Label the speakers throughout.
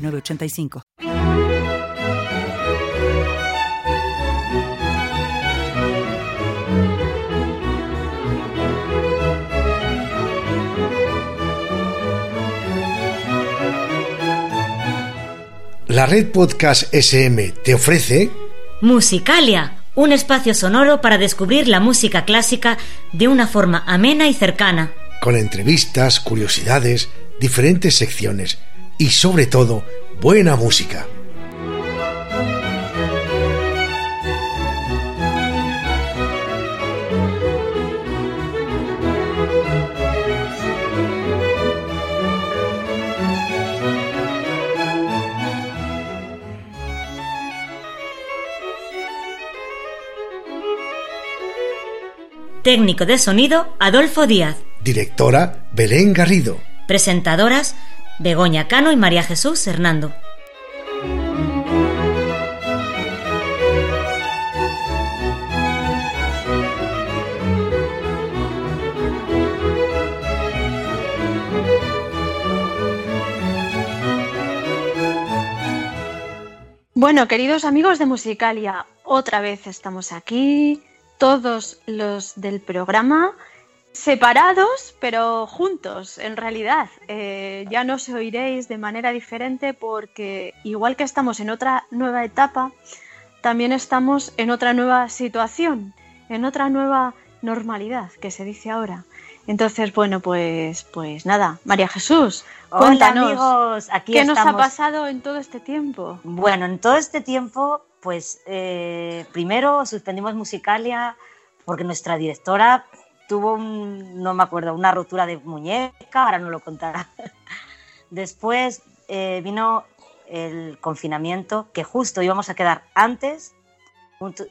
Speaker 1: 985.
Speaker 2: La red Podcast SM te ofrece
Speaker 3: Musicalia, un espacio sonoro para descubrir la música clásica de una forma amena y cercana.
Speaker 2: Con entrevistas, curiosidades, diferentes secciones y sobre todo buena música.
Speaker 3: Técnico de sonido, Adolfo Díaz.
Speaker 2: Directora, Belén Garrido.
Speaker 3: Presentadoras, Begoña Cano y María Jesús Hernando.
Speaker 4: Bueno, queridos amigos de Musicalia, otra vez estamos aquí, todos los del programa separados, pero juntos, en realidad. Eh, ya nos oiréis de manera diferente porque igual que estamos en otra nueva etapa, también estamos en otra nueva situación, en otra nueva normalidad, que se dice ahora. Entonces, bueno, pues, pues nada, María Jesús, cuéntanos,
Speaker 3: amigos, aquí
Speaker 4: ¿qué nos ha pasado en todo este tiempo?
Speaker 3: Bueno, en todo este tiempo, pues eh, primero suspendimos Musicalia porque nuestra directora tuvo no me acuerdo, una rotura de muñeca, ahora no lo contará. Después eh, vino el confinamiento, que justo íbamos a quedar antes,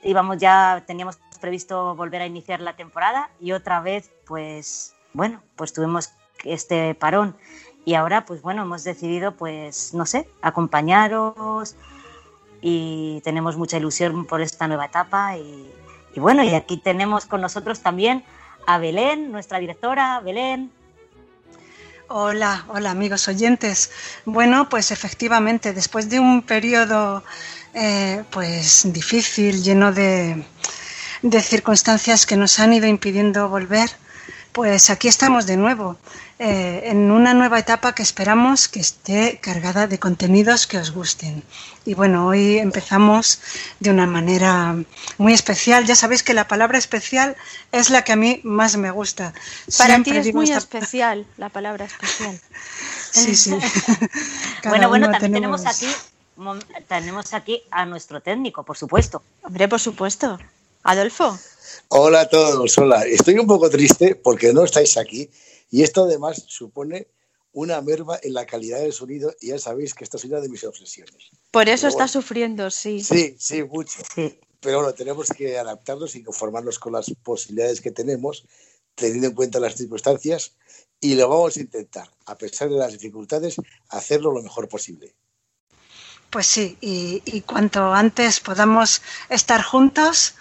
Speaker 3: íbamos ya, teníamos previsto volver a iniciar la temporada y otra vez, pues, bueno, pues tuvimos este parón y ahora, pues bueno, hemos decidido, pues, no sé, acompañaros y tenemos mucha ilusión por esta nueva etapa y, y bueno, y aquí tenemos con nosotros también a Belén, nuestra directora. Belén.
Speaker 5: Hola, hola amigos oyentes. Bueno, pues efectivamente, después de un periodo eh, pues difícil, lleno de, de circunstancias que nos han ido impidiendo volver, pues aquí estamos de nuevo. Eh, en una nueva etapa que esperamos que esté cargada de contenidos que os gusten. Y bueno, hoy empezamos de una manera muy especial. Ya sabéis que la palabra especial es la que a mí más me gusta.
Speaker 4: Para ti es muy especial la palabra especial.
Speaker 5: sí, sí.
Speaker 3: bueno, bueno, también tenemos aquí tenemos aquí a nuestro técnico, por supuesto.
Speaker 4: Hombre, por supuesto. Adolfo.
Speaker 6: Hola a todos, hola. Estoy un poco triste porque no estáis aquí y esto además supone una merma en la calidad del sonido y ya sabéis que esta es una de mis obsesiones.
Speaker 4: Por eso está sufriendo, sí.
Speaker 6: Sí, sí, mucho. Pero bueno, tenemos que adaptarnos y conformarnos con las posibilidades que tenemos, teniendo en cuenta las circunstancias, y lo vamos a intentar, a pesar de las dificultades, hacerlo lo mejor posible.
Speaker 5: Pues sí, y, y cuanto antes podamos estar juntos,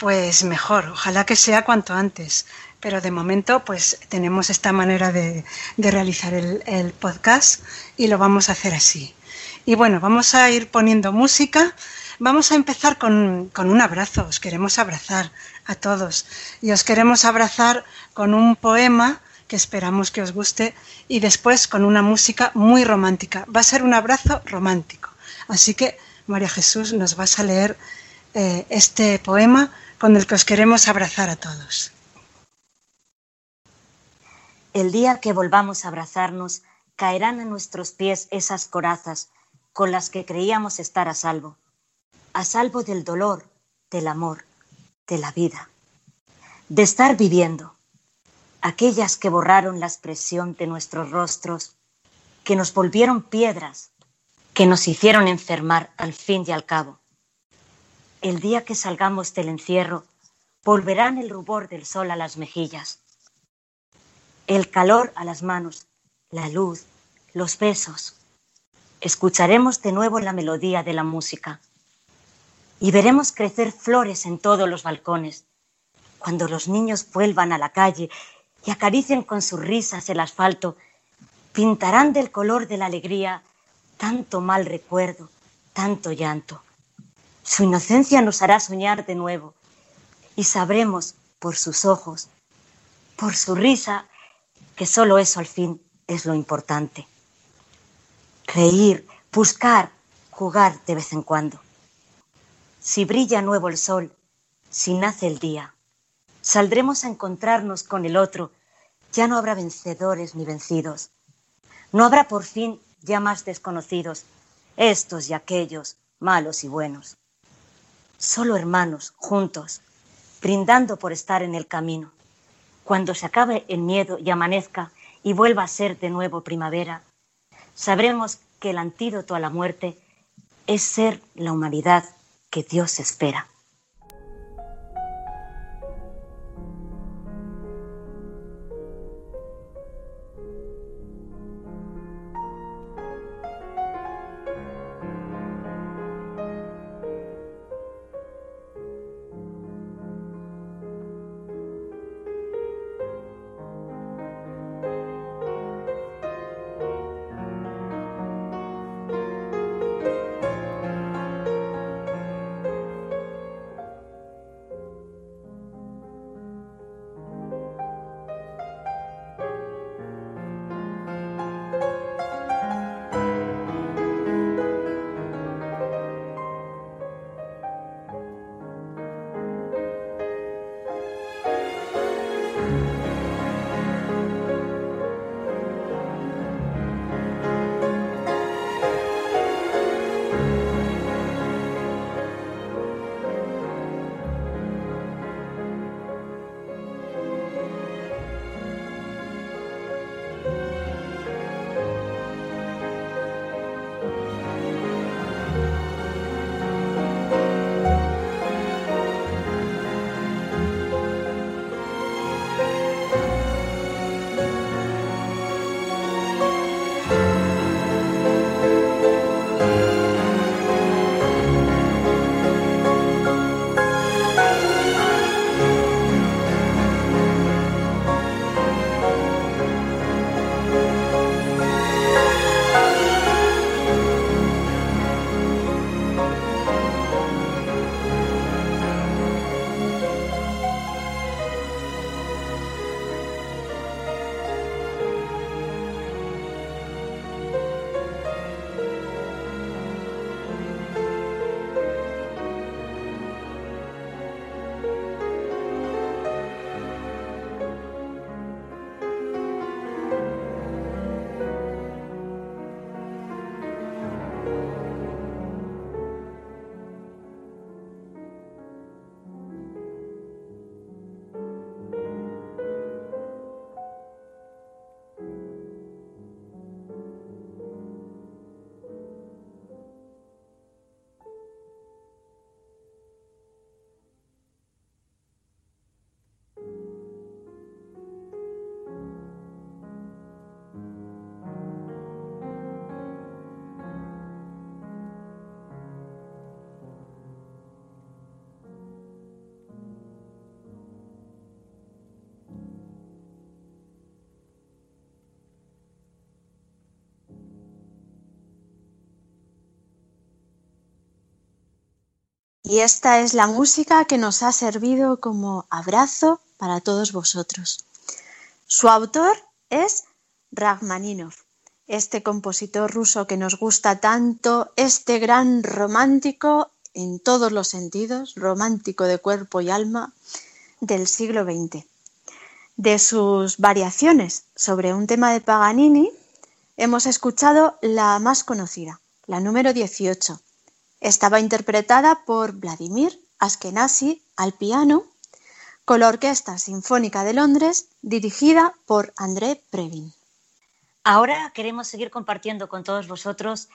Speaker 5: pues mejor. Ojalá que sea cuanto antes pero de momento pues tenemos esta manera de, realizar el, podcast y lo vamos a hacer así. Y bueno, vamos a ir poniendo música. Vamos a empezar con, con un abrazo, os queremos abrazar a todos y os queremos abrazar con un poema que esperamos que os guste y después con una música muy romántica. Va a ser un abrazo romántico. Así que, María Jesús, nos vas a leer eh, este poema con el que os queremos abrazar a todos.
Speaker 3: El día que volvamos a abrazarnos, caerán a nuestros pies esas corazas con las que creíamos estar a salvo, a salvo del dolor, del amor, de la vida, de estar viviendo, aquellas que borraron la expresión de nuestros rostros, que nos volvieron piedras, que nos hicieron enfermar al fin y al cabo. El día que salgamos del encierro, volverán el rubor del sol a las mejillas, el calor a las manos, la luz, los besos. Escucharemos de nuevo la melodía de la música y veremos crecer flores en todos los balcones. Cuando los niños vuelvan a la calle y acaricien con sus risas el asfalto, pintarán del color de la alegría tanto mal recuerdo, tanto llanto. Su inocencia nos hará soñar de nuevo y sabremos por sus ojos, por su risa, que solo eso al fin es lo importante. Reír, buscar, jugar de vez en cuando. Si brilla nuevo el sol, si nace el día, saldremos a encontrarnos con el otro, ya no habrá vencedores ni vencidos. No habrá por fin ya más desconocidos, estos y aquellos, malos y buenos. Solo hermanos, juntos, brindando por estar en el camino. Cuando se acabe el miedo y amanezca y vuelva a ser de nuevo primavera, sabremos que el antídoto a la muerte es ser la humanidad que Dios espera.
Speaker 4: Y esta es la música que nos ha servido como abrazo para todos vosotros. Su autor es Rachmaninov, este compositor ruso que nos gusta tanto, este gran romántico en todos los sentidos, romántico de cuerpo y alma del siglo XX. De sus variaciones sobre un tema de Paganini, hemos escuchado la más conocida, la número 18, estaba interpretada por Vladimir Askenazi al piano con la Orquesta Sinfónica de Londres dirigida por André Previn.
Speaker 3: Ahora queremos seguir compartiendo con todos vosotros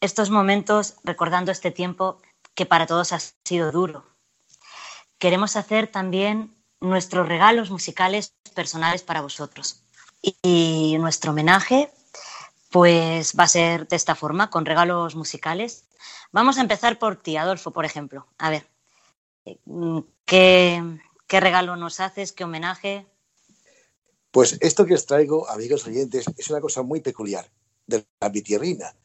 Speaker 3: estos momentos recordando este tiempo que para todos ha sido duro. Queremos hacer también nuestros regalos musicales personales para vosotros. Y nuestro homenaje pues va a ser de esta forma, con regalos musicales. Vamos a empezar por ti, Adolfo, por ejemplo. A ver, ¿qué, qué regalo nos haces? ¿Qué homenaje?
Speaker 6: Pues esto que os traigo, amigos oyentes, es una cosa muy peculiar de la mitierrina.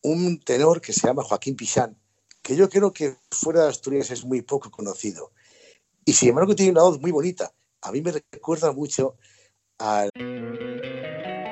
Speaker 6: Un tenor que se llama Joaquín Pichán, que yo creo que fuera de Asturias es muy poco conocido. Y sin embargo tiene una voz muy bonita. A mí me recuerda mucho a...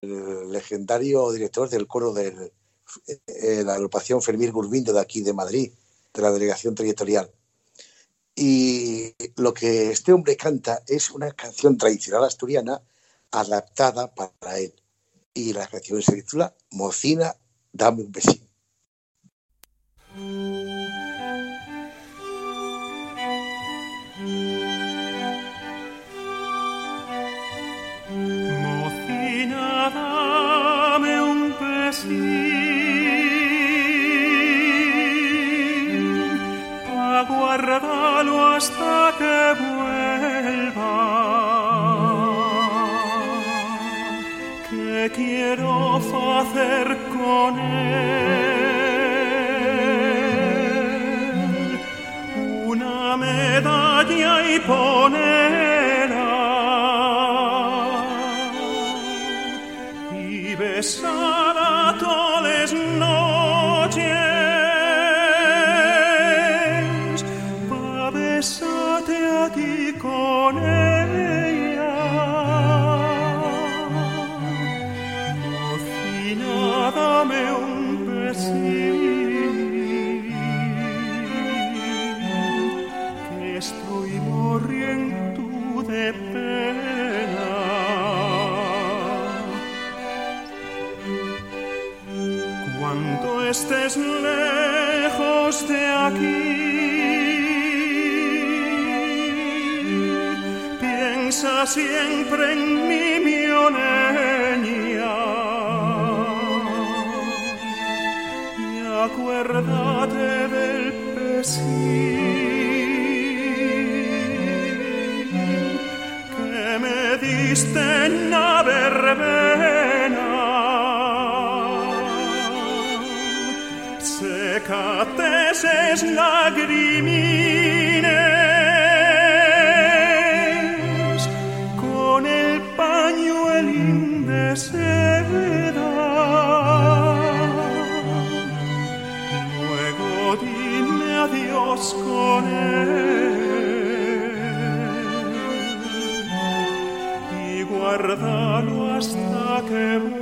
Speaker 6: El legendario director del coro de eh, la agrupación Fermín Gurbindo de aquí de Madrid, de la delegación territorial. Y lo que este hombre canta es una canción tradicional asturiana adaptada para él. Y la canción se titula Mocina, dame un besín.
Speaker 7: Besín. guardalo hasta que vuelva. Que quiero hacer con él una medalla y ponerla y besar siempre en mi mioneña. Y acuérdate del pesín que me diste en la verbena. Secate es lagrimines con él y guardalo hasta que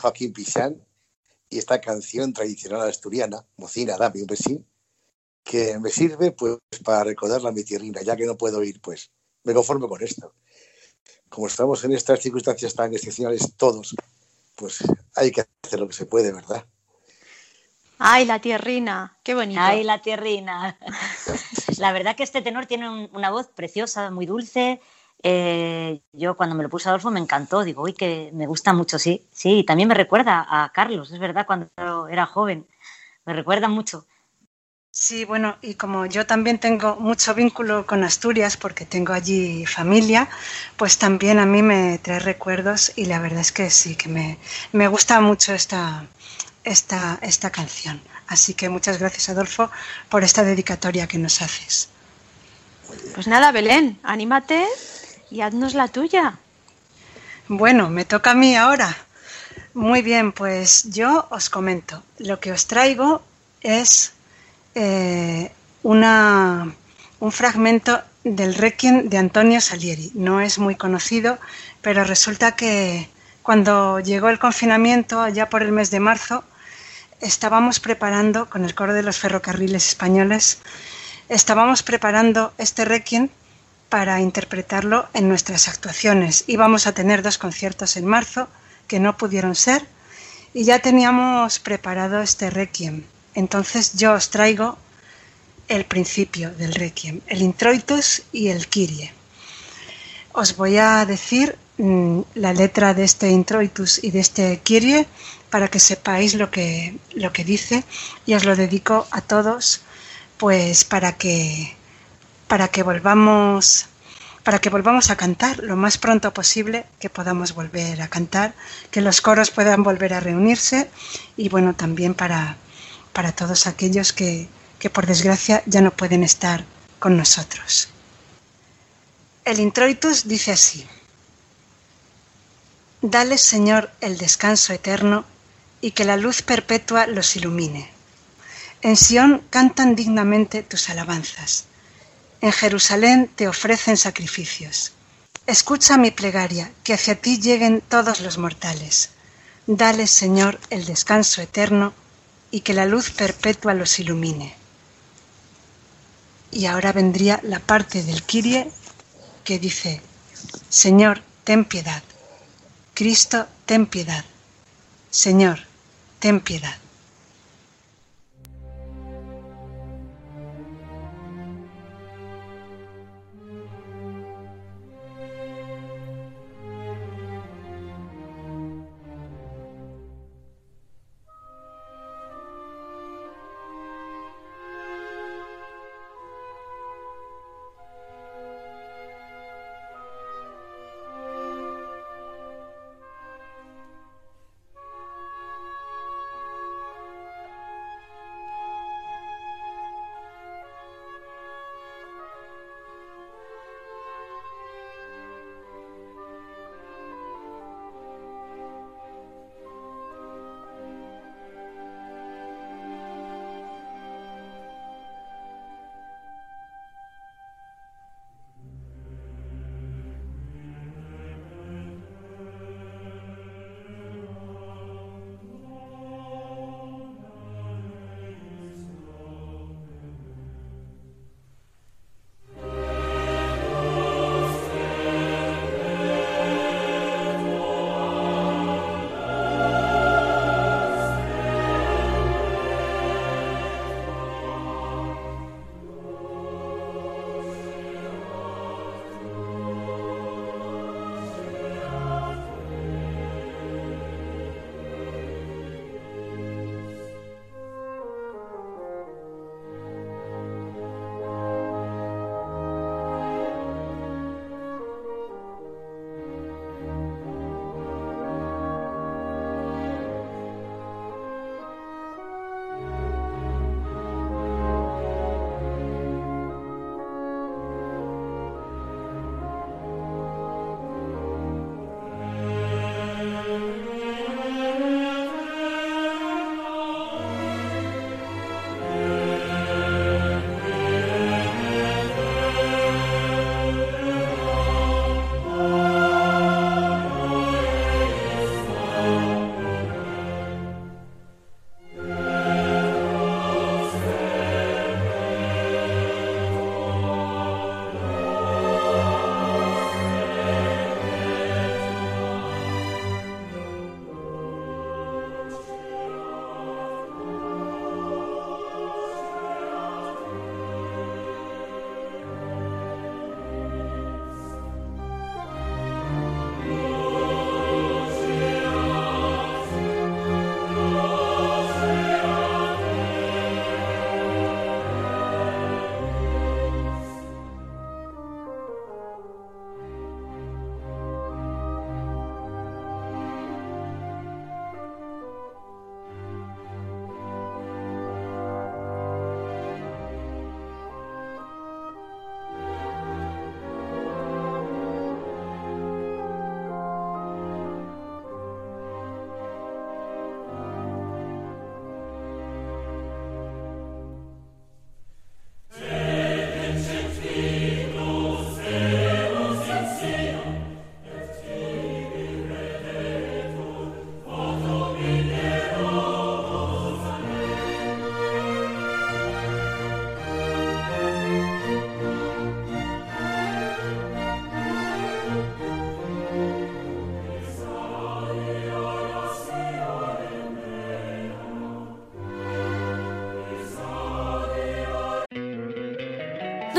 Speaker 6: Joaquín Pichán y esta canción tradicional asturiana, Mocina, dame un besín, que me sirve pues para recordarla a mi tierrina, ya que no puedo ir, pues me conformo con esto. Como estamos en estas circunstancias tan excepcionales todos, pues hay que hacer lo que se puede, ¿verdad?
Speaker 4: Ay, la tierrina, qué bonito.
Speaker 3: Ay, la tierrina. la verdad que este tenor tiene una voz preciosa, muy dulce. Eh, yo cuando me lo puse Adolfo me encantó, digo, uy, que me gusta mucho, sí, sí, también me recuerda a Carlos, es verdad, cuando era joven, me recuerda mucho.
Speaker 5: Sí, bueno, y como yo también tengo mucho vínculo con Asturias porque tengo allí familia, pues también a mí me trae recuerdos y la verdad es que sí, que me, me gusta mucho esta, esta, esta canción. Así que muchas gracias, Adolfo, por esta dedicatoria que nos haces.
Speaker 4: Pues nada, Belén, anímate y haznos la tuya.
Speaker 5: Bueno, me toca a mí ahora. Muy bien, pues yo os comento. Lo que os traigo es eh, una, un fragmento del Requiem de Antonio Salieri. No es muy conocido, pero resulta que cuando llegó el confinamiento, allá por el mes de marzo, estábamos preparando, con el coro de los ferrocarriles españoles, estábamos preparando este Requiem para interpretarlo en nuestras actuaciones. Íbamos a tener dos conciertos en marzo que no pudieron ser y ya teníamos preparado este Requiem. Entonces yo os traigo el principio del Requiem, el introitus y el Kyrie. Os voy a decir mm, la letra de este introitus y de este Kyrie para que sepáis lo que, lo que dice y os lo dedico a todos pues para que para que volvamos para que volvamos a cantar lo más pronto posible, que podamos volver a cantar, que los coros puedan volver a reunirse y bueno, también para para todos aquellos que, que por desgracia ya no pueden estar con nosotros. El introitus dice así, Dale, Señor, el descanso eterno y que la luz perpetua los ilumine. En Sión cantan dignamente tus alabanzas. En Jerusalén te ofrecen sacrificios. Escucha mi plegaria, que hacia ti lleguen todos los mortales. Dale, Señor, el descanso eterno y que la luz perpetua los ilumine. Y ahora vendría la parte del Kirie que dice, Señor, ten piedad. Cristo, ten piedad. Señor, ten piedad.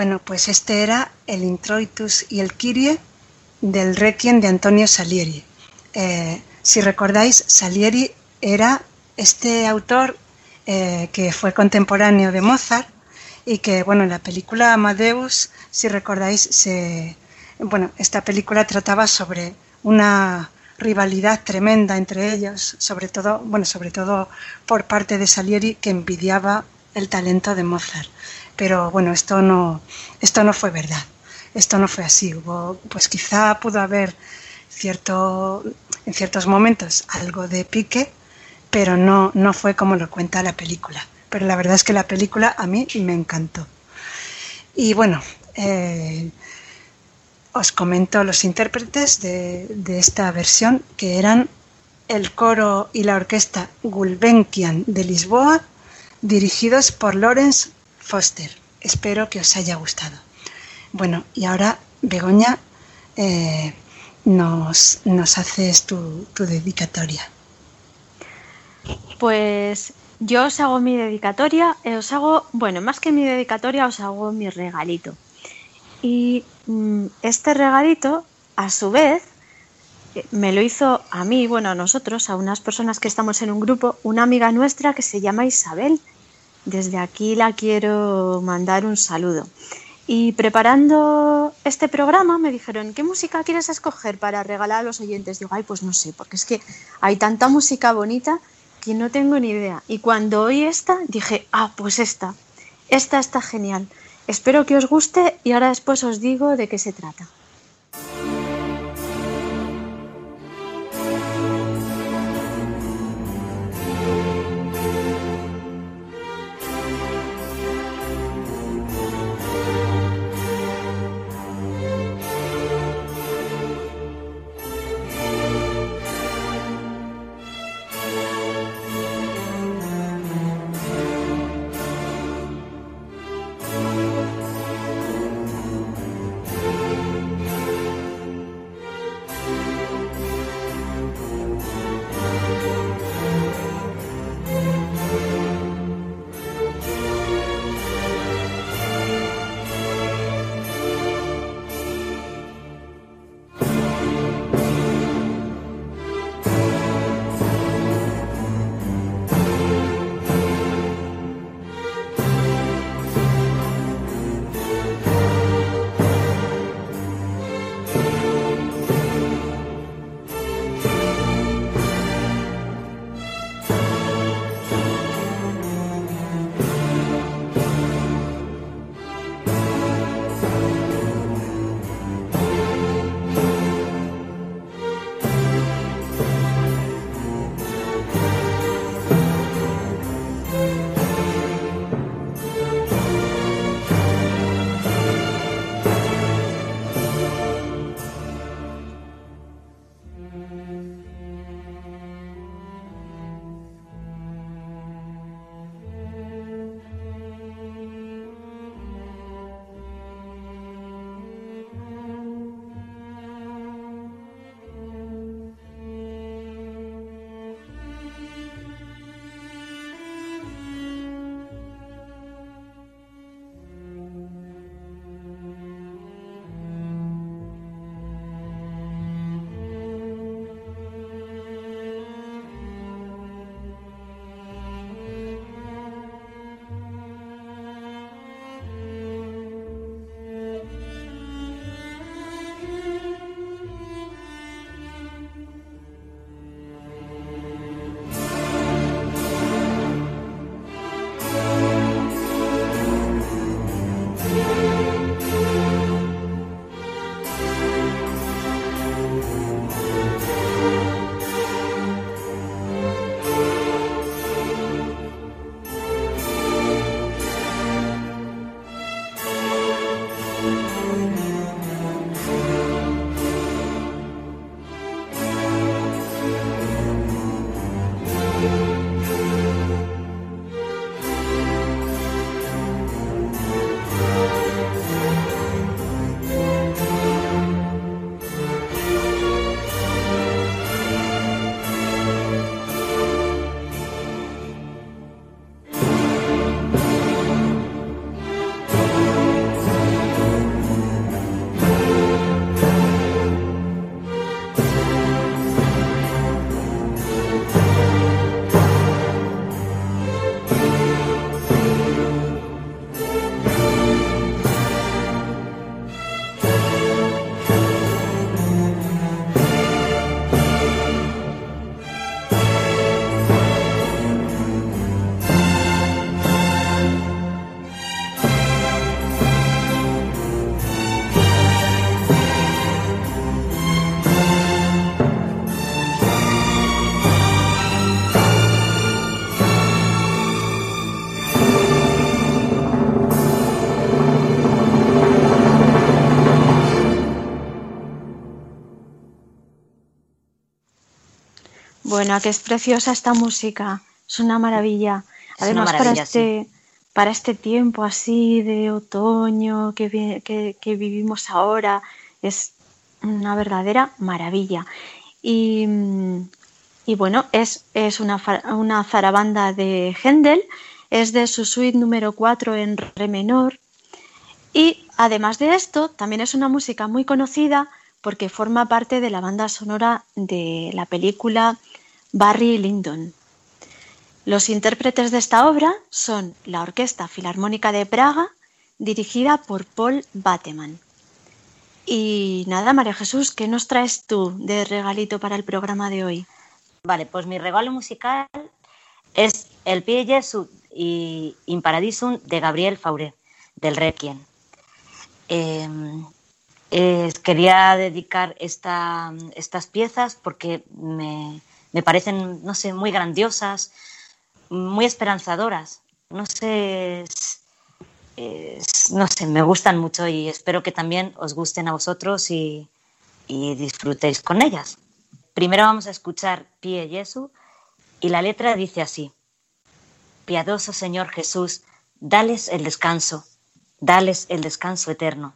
Speaker 5: Bueno, pues este era el Introitus y el Kyrie del Requiem de Antonio Salieri. Eh, si recordáis, Salieri era este autor eh, que fue contemporáneo de Mozart y que, bueno, en la película Amadeus, si recordáis, se, bueno, esta película trataba sobre una rivalidad tremenda entre ellos, sobre todo, bueno, sobre todo por parte de Salieri que envidiaba el talento de Mozart pero bueno, esto no, esto no fue verdad, esto no fue así, hubo, pues quizá pudo haber cierto, en ciertos momentos algo de pique, pero no, no fue como lo cuenta la película. Pero la verdad es que la película a mí me encantó. Y bueno, eh, os comento los intérpretes de, de, esta versión, que eran el coro y la orquesta Gulbenkian de Lisboa, dirigidos por Lawrence Foster. Espero que os haya gustado. Bueno, y ahora, Begoña, eh, nos, nos, haces tu, tu dedicatoria.
Speaker 4: Pues yo os hago mi dedicatoria, eh, os hago, bueno, más que mi dedicatoria, os hago mi regalito. Y mm, este regalito, a su vez, eh, me lo hizo a mí, bueno, a nosotros, a unas personas que estamos en un grupo, una amiga nuestra que se llama Isabel. Desde aquí la quiero mandar un saludo. Y preparando este programa me dijeron, ¿qué música quieres escoger para regalar a los oyentes? Digo, ay, pues no sé, porque es que hay tanta música bonita que no tengo ni idea. Y cuando oí esta, dije, ah, pues esta, esta está genial. Espero que os guste y ahora después os digo de qué se trata. Bueno, que es preciosa esta música, es una maravilla. Además, para, este, para este tiempo así de otoño que, que, vivimos ahora, es una verdadera maravilla. Y, y bueno, es, es una, una, zarabanda de Händel, es de su suite número 4 en re menor. Y además de esto, también es una música muy conocida porque forma parte de la banda sonora de la película Barry Lyndon. Los intérpretes de esta obra son la Orquesta Filarmónica de Praga, dirigida por Paul Bateman. Y nada, María Jesús, ¿qué nos traes tú de regalito para el programa de hoy?
Speaker 3: Vale, pues mi regalo musical es El Pie Jesu y In Paradisum de Gabriel Fauré, del Requiem. Em, quería dedicar estas piezas porque me, parecen, no sé, muy grandiosas, muy esperanzadoras. No sé, no sé, me gustan mucho y espero que también os gusten a vosotros y, y disfrutéis con ellas. Primero vamos a escuchar Pie Jesu y la letra dice así. Piadoso Señor Jesús, dales el descanso, dales el descanso eterno.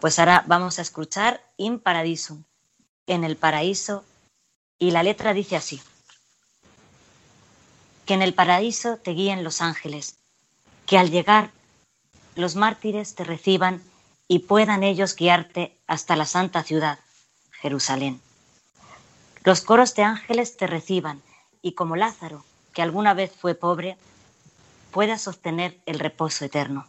Speaker 3: Pues ahora vamos a escuchar In Paradisum, en el paraíso, y la letra dice así. Que en el paraíso te guíen los ángeles, que al llegar los mártires te reciban y puedan ellos guiarte hasta la santa ciudad, Jerusalén. Los coros de ángeles te reciban y como Lázaro, que alguna vez fue pobre, puedas sostener el reposo eterno.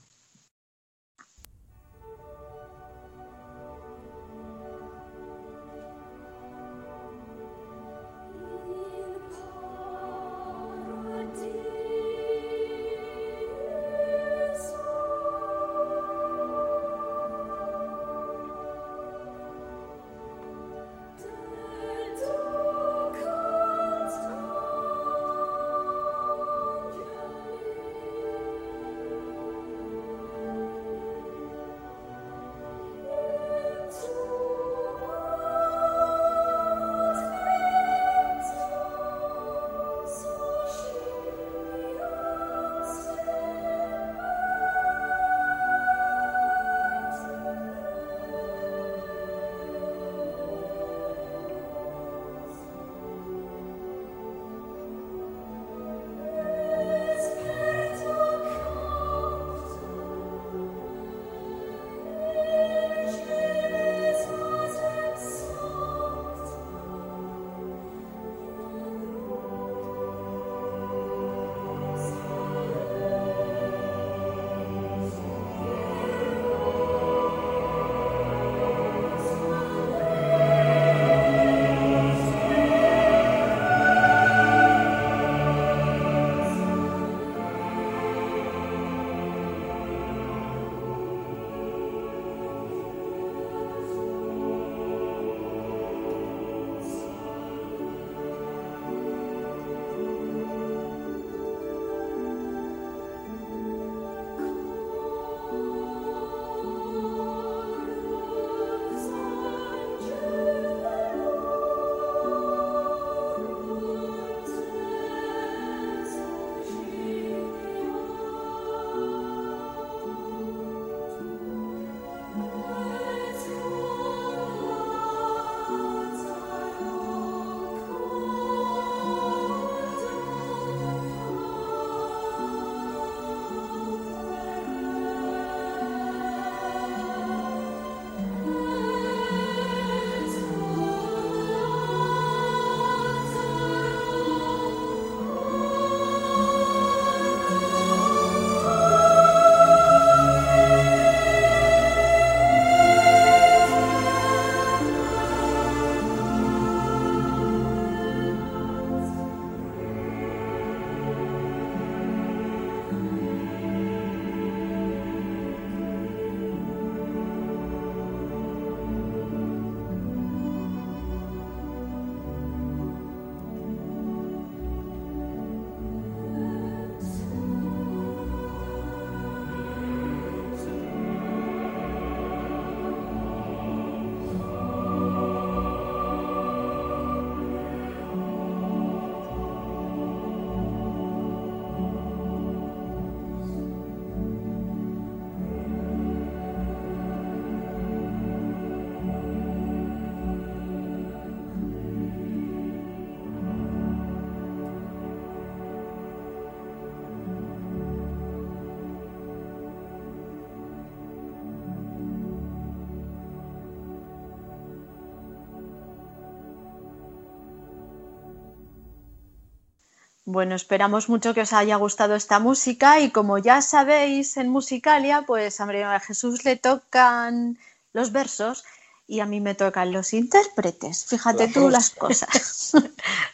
Speaker 4: Bueno, esperamos mucho que os haya gustado esta música y como ya sabéis en Musicalia, pues a María Jesús le tocan los versos y a mí me tocan los intérpretes. Fíjate tú las cosas.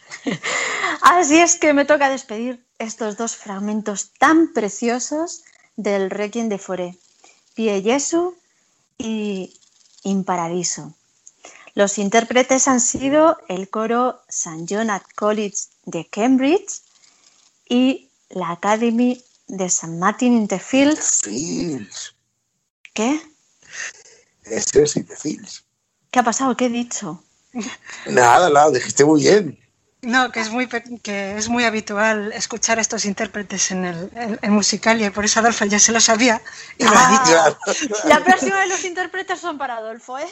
Speaker 4: Así es que me toca despedir estos dos fragmentos tan preciosos del Requiem de Foré, Pie Jesu y In Paradiso. Los intérpretes han sido el coro St. John at College de Cambridge y la Academy de St. Martin in the Fields.
Speaker 6: Fields.
Speaker 4: ¿Qué?
Speaker 6: Ese es in the Fields.
Speaker 4: ¿Qué ha pasado? ¿Qué he dicho?
Speaker 6: Nada, nada, dijiste muy bien.
Speaker 5: No, que es muy que es muy habitual escuchar a estos intérpretes en el en, musical y por eso Adolfo ya se lo sabía. Y
Speaker 4: ah, la próxima de los intérpretes son para Adolfo, ¿eh?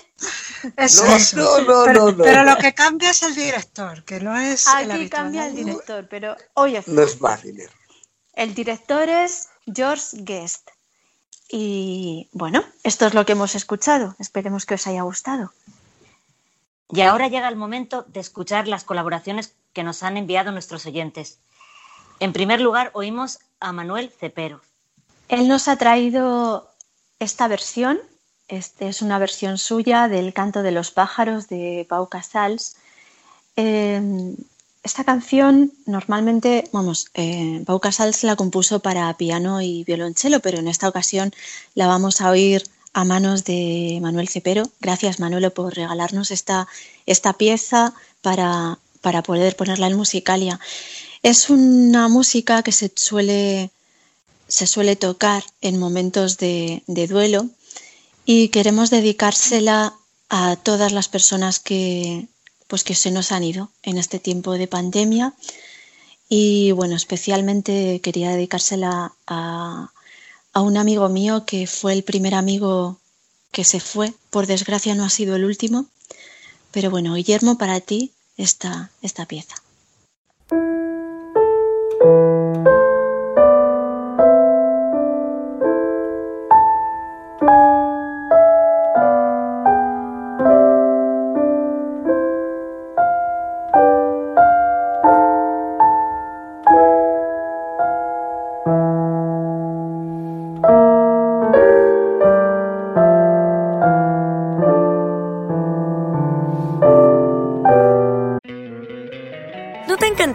Speaker 5: Eso, no, no, no, no, pero, lo que cambia es el director, que no es
Speaker 4: Aquí el cambia el director, pero oye.
Speaker 6: No es fácil.
Speaker 4: El director es George Guest. Y bueno, esto es lo que hemos escuchado. Esperemos que os haya gustado.
Speaker 3: Y ahora llega el momento de escuchar las colaboraciones que nos han enviado nuestros oyentes. En primer lugar, oímos a Manuel Cepero.
Speaker 4: Él nos ha traído esta versión. Este es una versión suya del Canto de los pájaros de Pau Casals. Em, esta canción normalmente, vamos, eh, Pau Casals la compuso para piano y violonchelo, pero en esta ocasión la vamos a oír a manos de Manuel Cepero. Gracias, Manuelo, por regalarnos esta, esta pieza para, para poder ponerla en Musicalia. Es una música que se suele, se suele tocar en momentos de, duelo y queremos dedicársela a todas las personas que, pues que se nos han ido en este tiempo de pandemia. Y bueno, especialmente quería dedicársela a, a un amigo mío que fue el primer amigo que se fue. Por desgracia no ha sido el último. Pero bueno, Guillermo, para ti está esta pieza.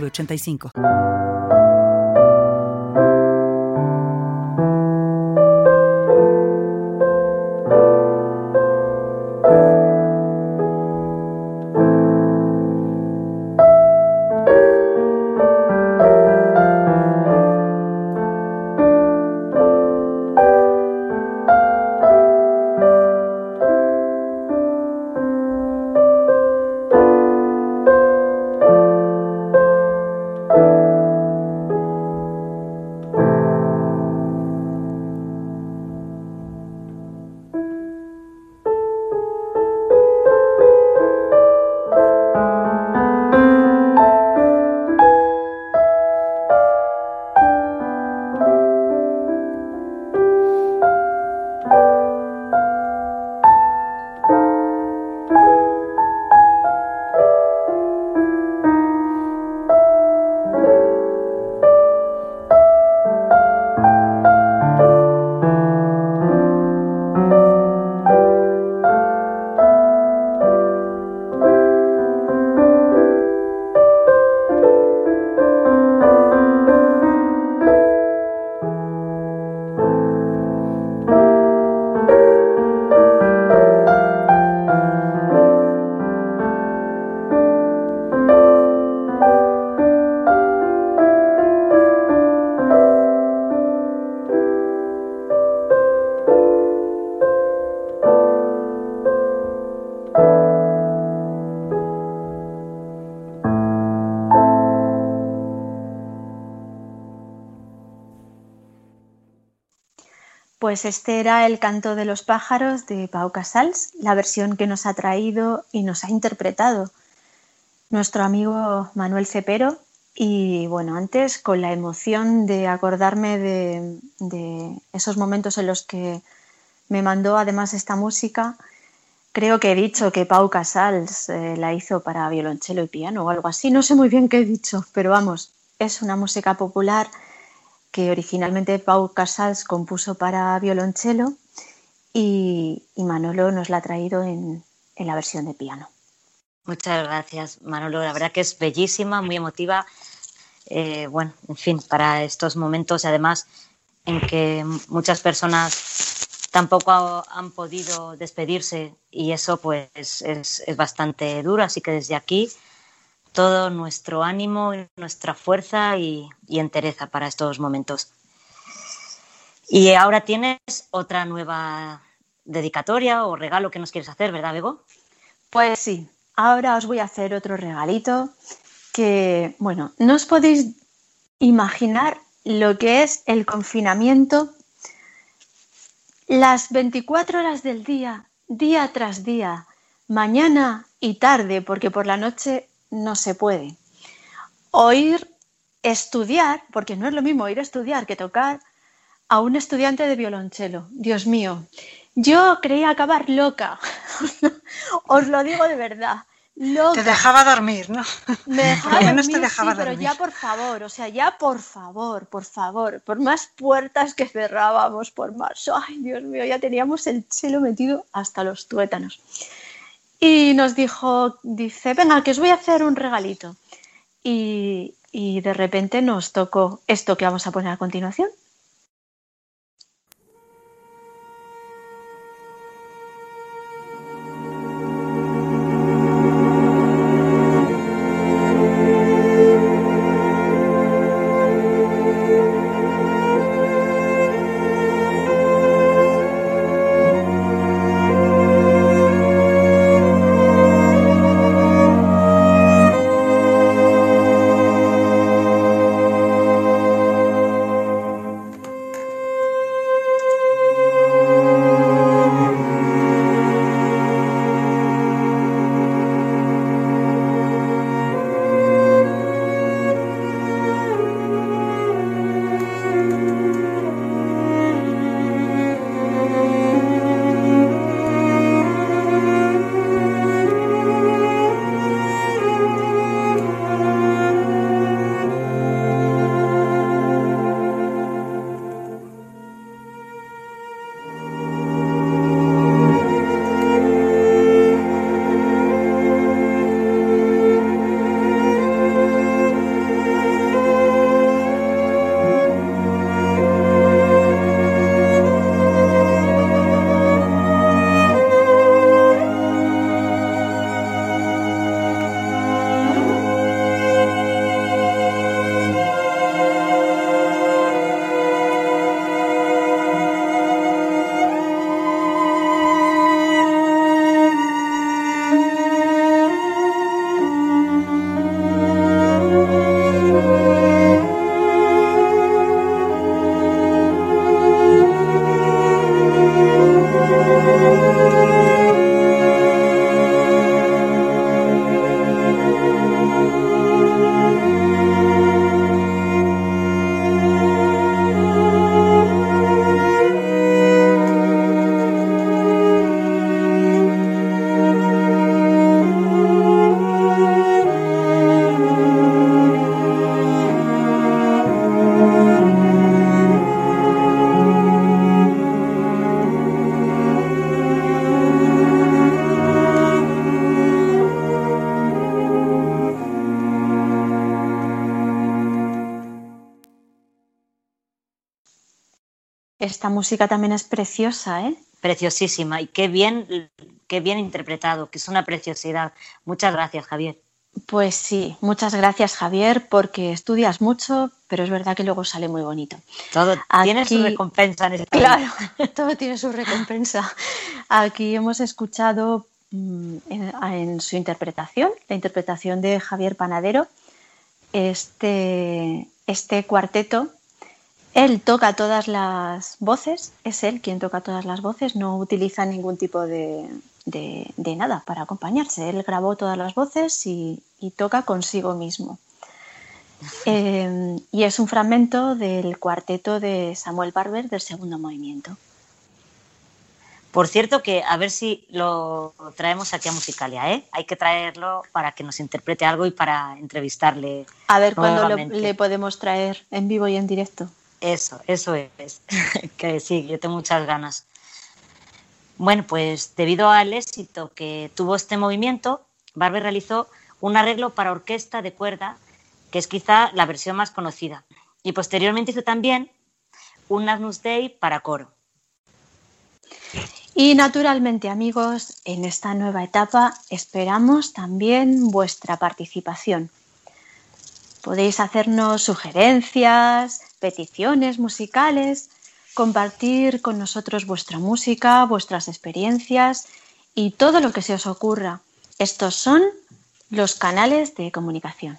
Speaker 1: 8985.
Speaker 4: Pues este era el canto de los pájaros de Pau Casals, la versión que nos ha traído y nos ha interpretado nuestro amigo Manuel Cepero. Y bueno, antes con la emoción de acordarme de, esos momentos en los que me mandó además esta música, creo que he dicho que Pau Casals eh, la hizo para violonchelo y piano o algo así. No sé muy bien qué he dicho, pero vamos, es una música popular que originalmente Pau Casals compuso para violonchelo y, Manolo nos la ha traído en, la versión de piano.
Speaker 3: Muchas gracias, Manolo. La verdad que es bellísima, muy emotiva. Eh, bueno, en fin, para estos momentos, además, en que muchas personas tampoco han podido despedirse y eso pues es, es bastante duro. Así que desde aquí todo nuestro ánimo, nuestra fuerza y, entereza para estos momentos. Y ahora tienes otra nueva dedicatoria o regalo que nos quieres hacer, ¿verdad, Bego?
Speaker 4: Pues sí, ahora os voy a hacer otro regalito que, bueno, no os podéis imaginar lo que es el confinamiento las 24 horas del día, día tras día, mañana y tarde, porque por la noche no se puede. Oír estudiar, porque no es lo mismo oír estudiar que tocar a un estudiante de violonchelo. Dios mío, yo creía acabar loca. Os lo digo de verdad.
Speaker 5: Te dejaba dormir, ¿no?
Speaker 4: Me dejaba dormir, te dejaba pero ya por favor, o sea, ya por favor, por favor, por más puertas que cerrábamos, por más, ay Dios mío, ya teníamos el chelo metido hasta los tuétanos y nos dijo, dice, venga, que os voy a hacer un regalito. Y, y de repente nos tocó esto que vamos a poner a continuación. Esta música también es preciosa, ¿eh?
Speaker 3: Preciosísima y qué bien, qué bien interpretado, que es una preciosidad. Muchas gracias, Javier.
Speaker 4: Pues sí, muchas gracias, Javier, porque estudias mucho, pero es verdad que luego sale muy bonito.
Speaker 3: Todo tiene su recompensa en este
Speaker 4: Claro, todo tiene su recompensa. Aquí hemos escuchado mm, en, su interpretación, la interpretación de Javier Panadero, este, este cuarteto Él toca todas las voces, es él quien toca todas las voces, no utiliza ningún tipo de, nada para acompañarse. Él grabó todas las voces y, toca consigo mismo. Eh, y es un fragmento del cuarteto de Samuel Barber del segundo movimiento.
Speaker 3: Por cierto, que a ver si lo traemos aquí a Musicalia, ¿eh? Hay que traerlo para que nos interprete algo y para entrevistarle.
Speaker 4: A ver cuándo le podemos traer en vivo y en directo.
Speaker 3: Eso, eso es. que sí, yo tengo muchas ganas. Bueno, pues debido al éxito que tuvo este movimiento, Barber realizó un arreglo para orquesta de cuerda, que es quizá la versión más conocida. Y posteriormente hizo también un Agnus Dei para coro.
Speaker 4: Y naturalmente, amigos, en esta nueva etapa esperamos también vuestra participación. Podéis hacernos sugerencias, peticiones musicales, compartir con nosotros vuestra música, vuestras experiencias y todo lo que se os ocurra. Estos son los canales de comunicación.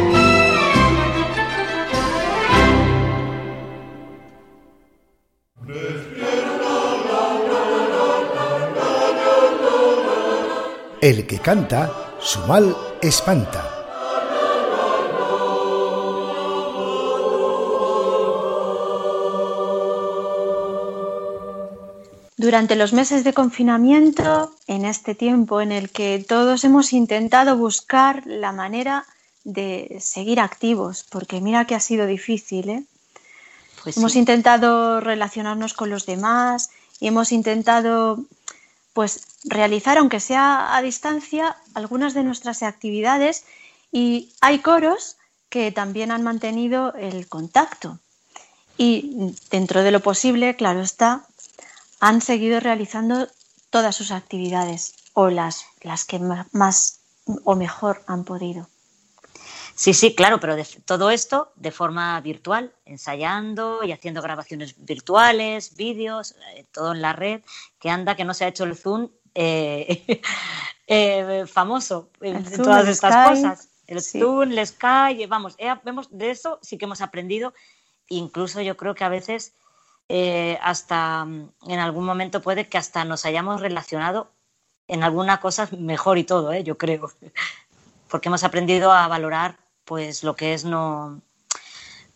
Speaker 2: El que canta, su mal espanta.
Speaker 4: Durante los meses de confinamiento, en este tiempo en el que todos hemos intentado buscar la manera de seguir activos, porque mira que ha sido difícil, ¿eh? Pues hemos intentado relacionarnos con los demás y hemos intentado pues realizar, aunque sea a distancia, algunas de nuestras actividades y hay coros que también han mantenido el contacto. Y dentro de lo posible, claro está, han seguido realizando todas sus actividades o las, las que más o mejor han podido.
Speaker 3: Sí, sí, claro, pero de, todo esto de forma virtual, ensayando y haciendo grabaciones virtuales, vídeos, eh, todo en la red, que anda que no se ha hecho el Zoom eh, eh, famoso en, todas estas cosas. El Zoom, el Sky, vamos, vemos, de eso sí que hemos aprendido. Incluso yo creo que a veces hasta en algún momento puede que hasta nos hayamos relacionado en alguna cosa mejor y todo, yo creo porque hemos aprendido a valorar pues lo que es no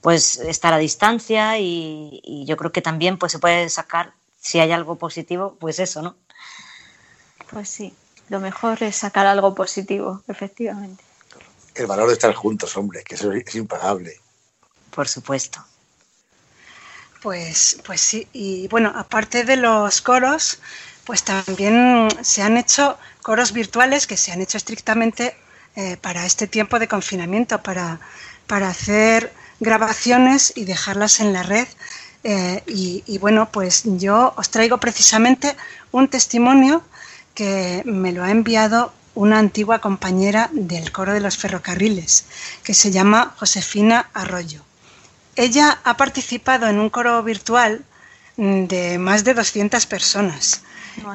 Speaker 3: pues estar a distancia y, yo creo que también pues se puede sacar si hay algo positivo pues eso no
Speaker 4: pues sí lo mejor es sacar algo positivo efectivamente.
Speaker 6: El valor de estar juntos hombre que eso es impagable.
Speaker 3: Por supuesto.
Speaker 5: Pues pues sí y bueno aparte de los coros pues también se han hecho coros virtuales que se han hecho estrictamente eh, para este tiempo de confinamiento, para, para, hacer grabaciones y dejarlas en la red. Eh, y, bueno, pues yo os traigo precisamente un testimonio que me lo ha enviado una antigua compañera del coro de los ferrocarriles, que se llama Josefina Arroyo. Ella ha participado en un coro virtual de más de 200 personas.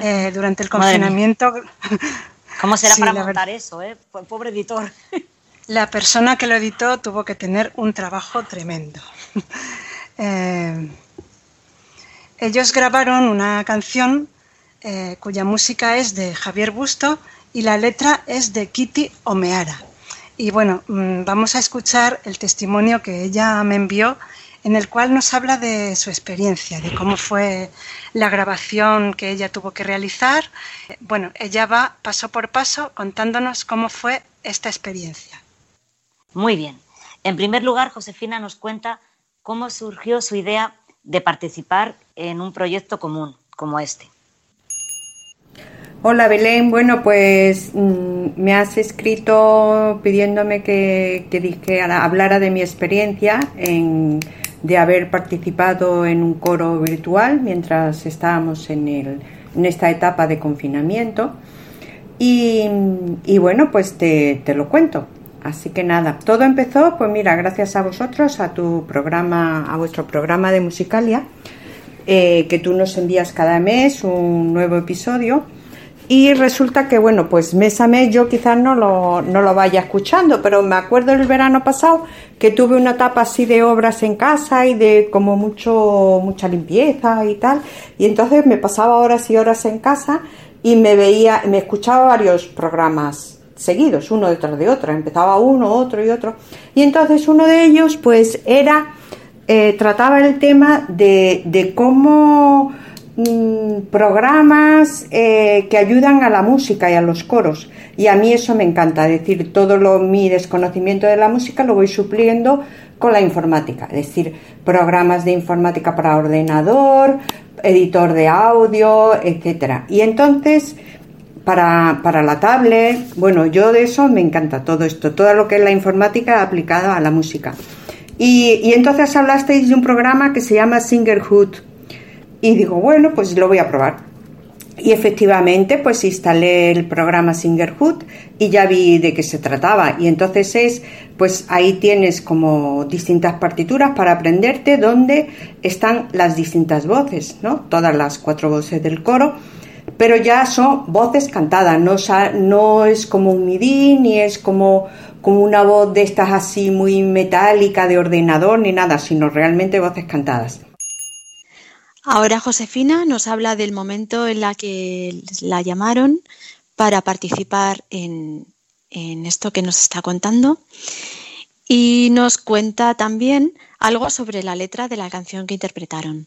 Speaker 5: Eh, durante el confinamiento
Speaker 3: ¿Cómo será para montar eso, eh? Pobre editor.
Speaker 5: La persona que lo editó tuvo que tener un trabajo tremendo. Eh, ellos grabaron una canción eh, cuya música es de Javier Busto y la letra es de Kitty Omeara. Y bueno, mm, vamos a escuchar el testimonio que ella me envió en el cual nos habla de su experiencia, de cómo fue la grabación que ella tuvo que realizar. Bueno, ella va paso por paso contándonos cómo fue esta experiencia.
Speaker 3: Muy bien. En primer lugar, Josefina nos cuenta cómo surgió su idea de participar en un proyecto común como este.
Speaker 8: Hola Belén, bueno pues mm, me has escrito pidiéndome que, que, que hablara de mi experiencia en de haber participado en un coro virtual mientras estábamos en, el, en esta etapa de confinamiento. Y, bueno, pues te, te, lo cuento. Así que nada, todo empezó, pues mira, gracias a vosotros, a tu programa, a vuestro programa de Musicalia, eh, que tú nos envías cada mes un nuevo episodio. Y resulta que, bueno, pues mes a mes yo quizás no lo, no lo vaya escuchando, pero me acuerdo el verano pasado que tuve una etapa así de obras en casa y de como mucho, mucha limpieza y tal. Y entonces me pasaba horas y horas en casa y me veía, me escuchaba varios programas seguidos, uno detrás de otro, empezaba uno, otro y otro. Y entonces uno de ellos, pues, era, eh, trataba el tema de, de cómo mm, programas eh, que ayudan a la música y a los coros. Y a mí eso me encanta, decir, todo lo, mi desconocimiento de la música lo voy supliendo con la informática, es decir, programas de informática para ordenador, editor de audio, etcétera. Y entonces, para, para, la tablet, bueno, yo de eso me encanta todo esto, todo lo que es la informática aplicada a la música. Y, y entonces hablasteis de un programa que se llama Singerhood. Y digo, bueno, pues lo voy a probar. Y efectivamente, pues instalé el programa Singerhood y ya vi de qué se trataba. Y entonces es, pues ahí tienes como distintas partituras para aprenderte dónde están las distintas voces, ¿no? Todas las cuatro voces del coro, pero ya son voces cantadas, no, no es como un MIDI, ni es como, como una voz de estas así muy metálica de ordenador, ni nada, sino realmente voces cantadas.
Speaker 4: Ahora Josefina nos habla del momento en la que la llamaron para participar en, esto que nos está contando y nos cuenta también algo sobre la letra de la canción que interpretaron.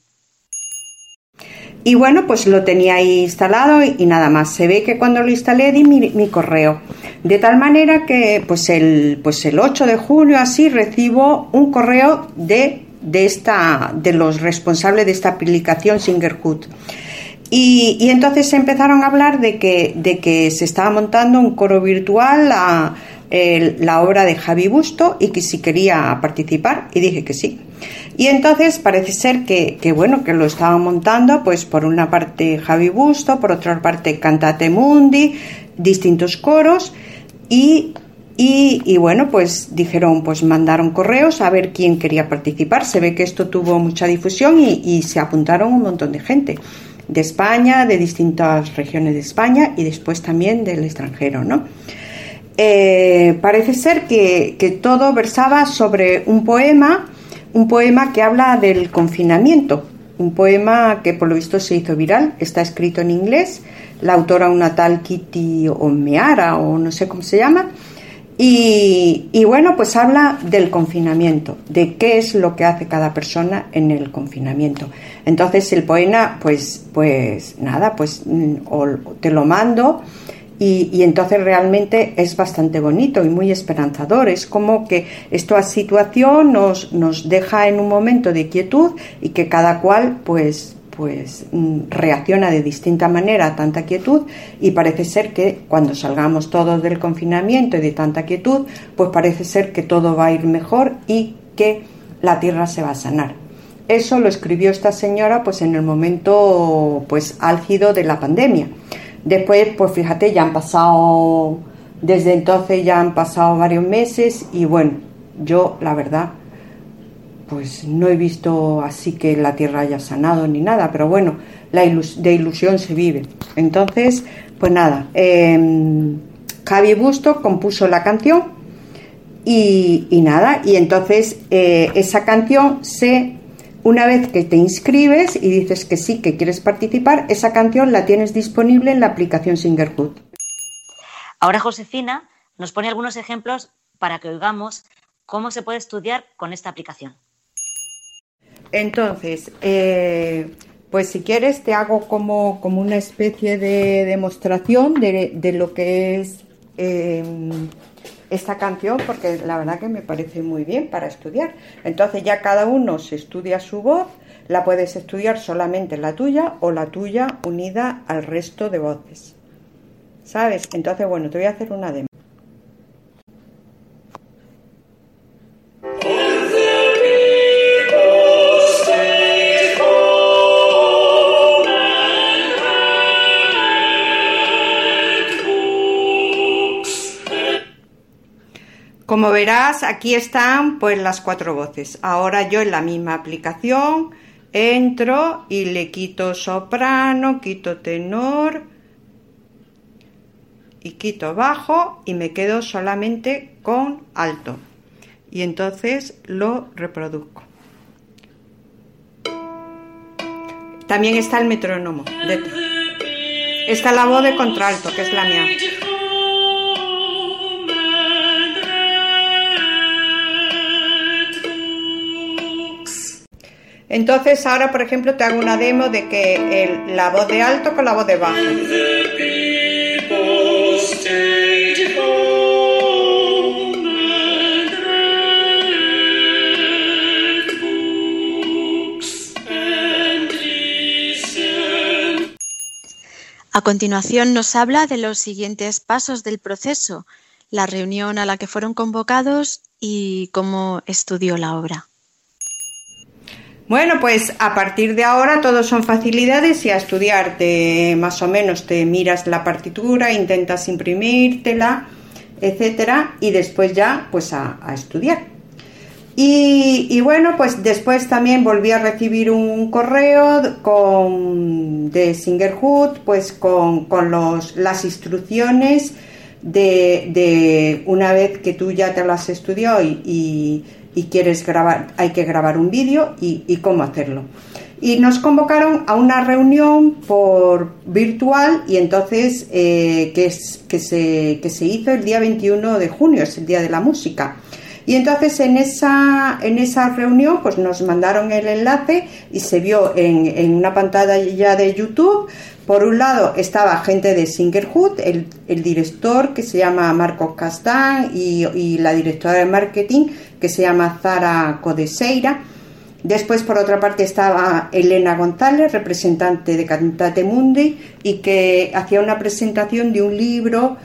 Speaker 8: Y bueno, pues lo tenía ahí instalado y, nada más. Se ve que cuando lo instalé di mi, correo. De tal manera que pues el, pues el 8 de junio así recibo un correo de de, esta, de los responsables de esta aplicación Singerhood. Y, y, entonces empezaron a hablar de que, de que se estaba montando un coro virtual, a, la obra de Javi Busto, y que si quería participar, y dije que sí. Y entonces parece ser que, que, bueno, que lo estaba montando, pues por una parte Javi Busto, por otra parte Cantate Mundi, distintos coros, y y, bueno, pues dijeron, pues mandaron correos a ver quién quería participar. Se ve que esto tuvo mucha difusión y, se apuntaron un montón de gente de España, de distintas regiones de España y después también del extranjero, ¿no? Eh, parece ser que, todo versaba sobre un poema, un poema que habla del confinamiento, un poema que por lo visto se hizo viral, está escrito en inglés, la autora una tal Kitty Omeara o no sé cómo se llama, y, bueno, pues habla del confinamiento, de qué es lo que hace cada persona en el confinamiento. Entonces el poema, pues, pues nada, pues mm, te lo mando y, entonces realmente es bastante bonito y muy esperanzador. Es como que esta situación nos, nos deja en un momento de quietud y que cada cual, pues, pues mm, reacciona de distinta manera a tanta quietud y parece ser que cuando salgamos todos del confinamiento y de tanta quietud, pues parece ser que todo va a ir mejor y que la tierra se va a sanar. Eso lo escribió esta señora pues en el momento pues álgido de la pandemia. Después, pues fíjate, ya han pasado desde entonces ya han pasado varios meses y bueno, yo la verdad pues no he visto así que la tierra haya sanado ni nada, pero bueno, la de ilusión se vive. Entonces, pues nada, eh, Javi Busto compuso la canción y, nada, y entonces eh, esa canción se, una vez que te inscribes y dices que sí, que quieres participar, esa canción la tienes disponible en la aplicación Singerhood.
Speaker 3: Ahora Josefina nos pone algunos ejemplos para que oigamos cómo se puede estudiar con esta aplicación.
Speaker 8: Entonces, eh, pues si quieres te hago como, como una especie de demostración de, lo que es em, esta canción, porque la verdad que me parece muy bien para estudiar. Entonces ya cada uno se estudia su voz, la puedes estudiar solamente la tuya o la tuya unida al resto de voces. ¿Sabes? Entonces, bueno, te voy a hacer una demo. Como verás, aquí están pues las cuatro voces. Ahora yo en la misma aplicación entro y le quito soprano, quito tenor y quito bajo y me quedo solamente con alto. Y entonces lo reproduzco. También está el metrónomo. Está la voz de contralto, que es la mía. Entonces ahora, por ejemplo, te hago una demo de que la voz de alto con la voz de bajo.
Speaker 4: A continuación nos habla de los siguientes pasos del proceso, la reunión a la que fueron convocados y cómo estudió la obra.
Speaker 8: Bueno, pues a partir de ahora todos son facilidades y a estudiar te, más o menos te miras la partitura, intentas imprimírtela, etcétera, y después ya pues a, estudiar. Y, bueno, pues después también volví a recibir un correo con, de Singerhood, pues con, los, las instrucciones de, de, una vez que tú ya te las estudió y quieres grabar, hay que grabar un vídeo y, cómo hacerlo. Y nos convocaron a una reunión por virtual y entonces eh, que, es, que, se, que se hizo el día 21 de junio, es el día de la música. Y entonces en esa, en esa reunión pues nos mandaron el enlace y se vio en, en una pantalla de YouTube por un lado estaba gente de Singerhood, el, el director que se llama Marcos Castán y, la directora de marketing que se llama Zara Codeseira. Después, por otra parte, estaba Elena González, representante de Cantate Mundi, y que hacía una presentación de un libro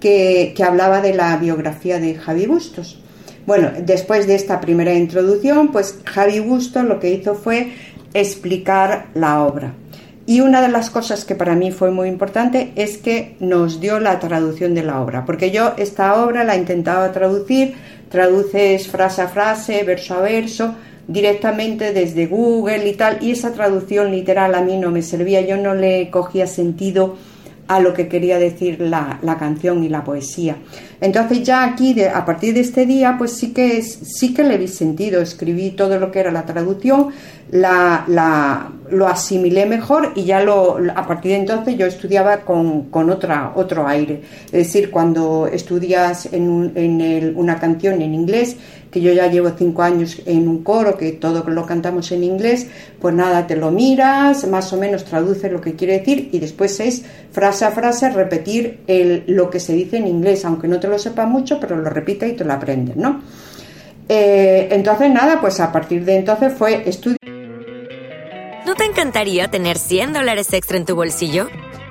Speaker 8: que, que hablaba de la biografía de Javi Bustos. Bueno, después de esta primera introducción, pues Javi Bustos lo que hizo fue explicar la obra. Y una de las cosas que para mí fue muy importante es que nos dio la traducción de la obra, porque yo esta obra la intentaba traducir, traduces frase a frase, verso a verso, directamente desde Google y tal, y esa traducción literal a mí no me servía, yo no le cogía sentido a lo que quería decir la, canción y la poesía. Entonces ya aquí, a partir de este día, pues sí que, sí que le vi sentido, escribí todo lo que era la traducción, la, la, lo asimilé mejor y ya lo, a partir de entonces yo estudiaba con, otra, otro aire. Es decir, cuando estudias en, en una canción en inglés, que yo ya llevo cinco años en un coro, que todo lo cantamos en inglés, pues nada, te lo miras, más o menos traduces lo que quiere decir y después es frase a frase repetir lo que se dice en inglés, aunque no te lo sepa mucho, pero lo repite y te lo aprendes, ¿no? Eh, entonces nada, pues a partir de entonces fue estudio.
Speaker 9: ¿No te encantaría tener 100 dólares extra en tu bolsillo?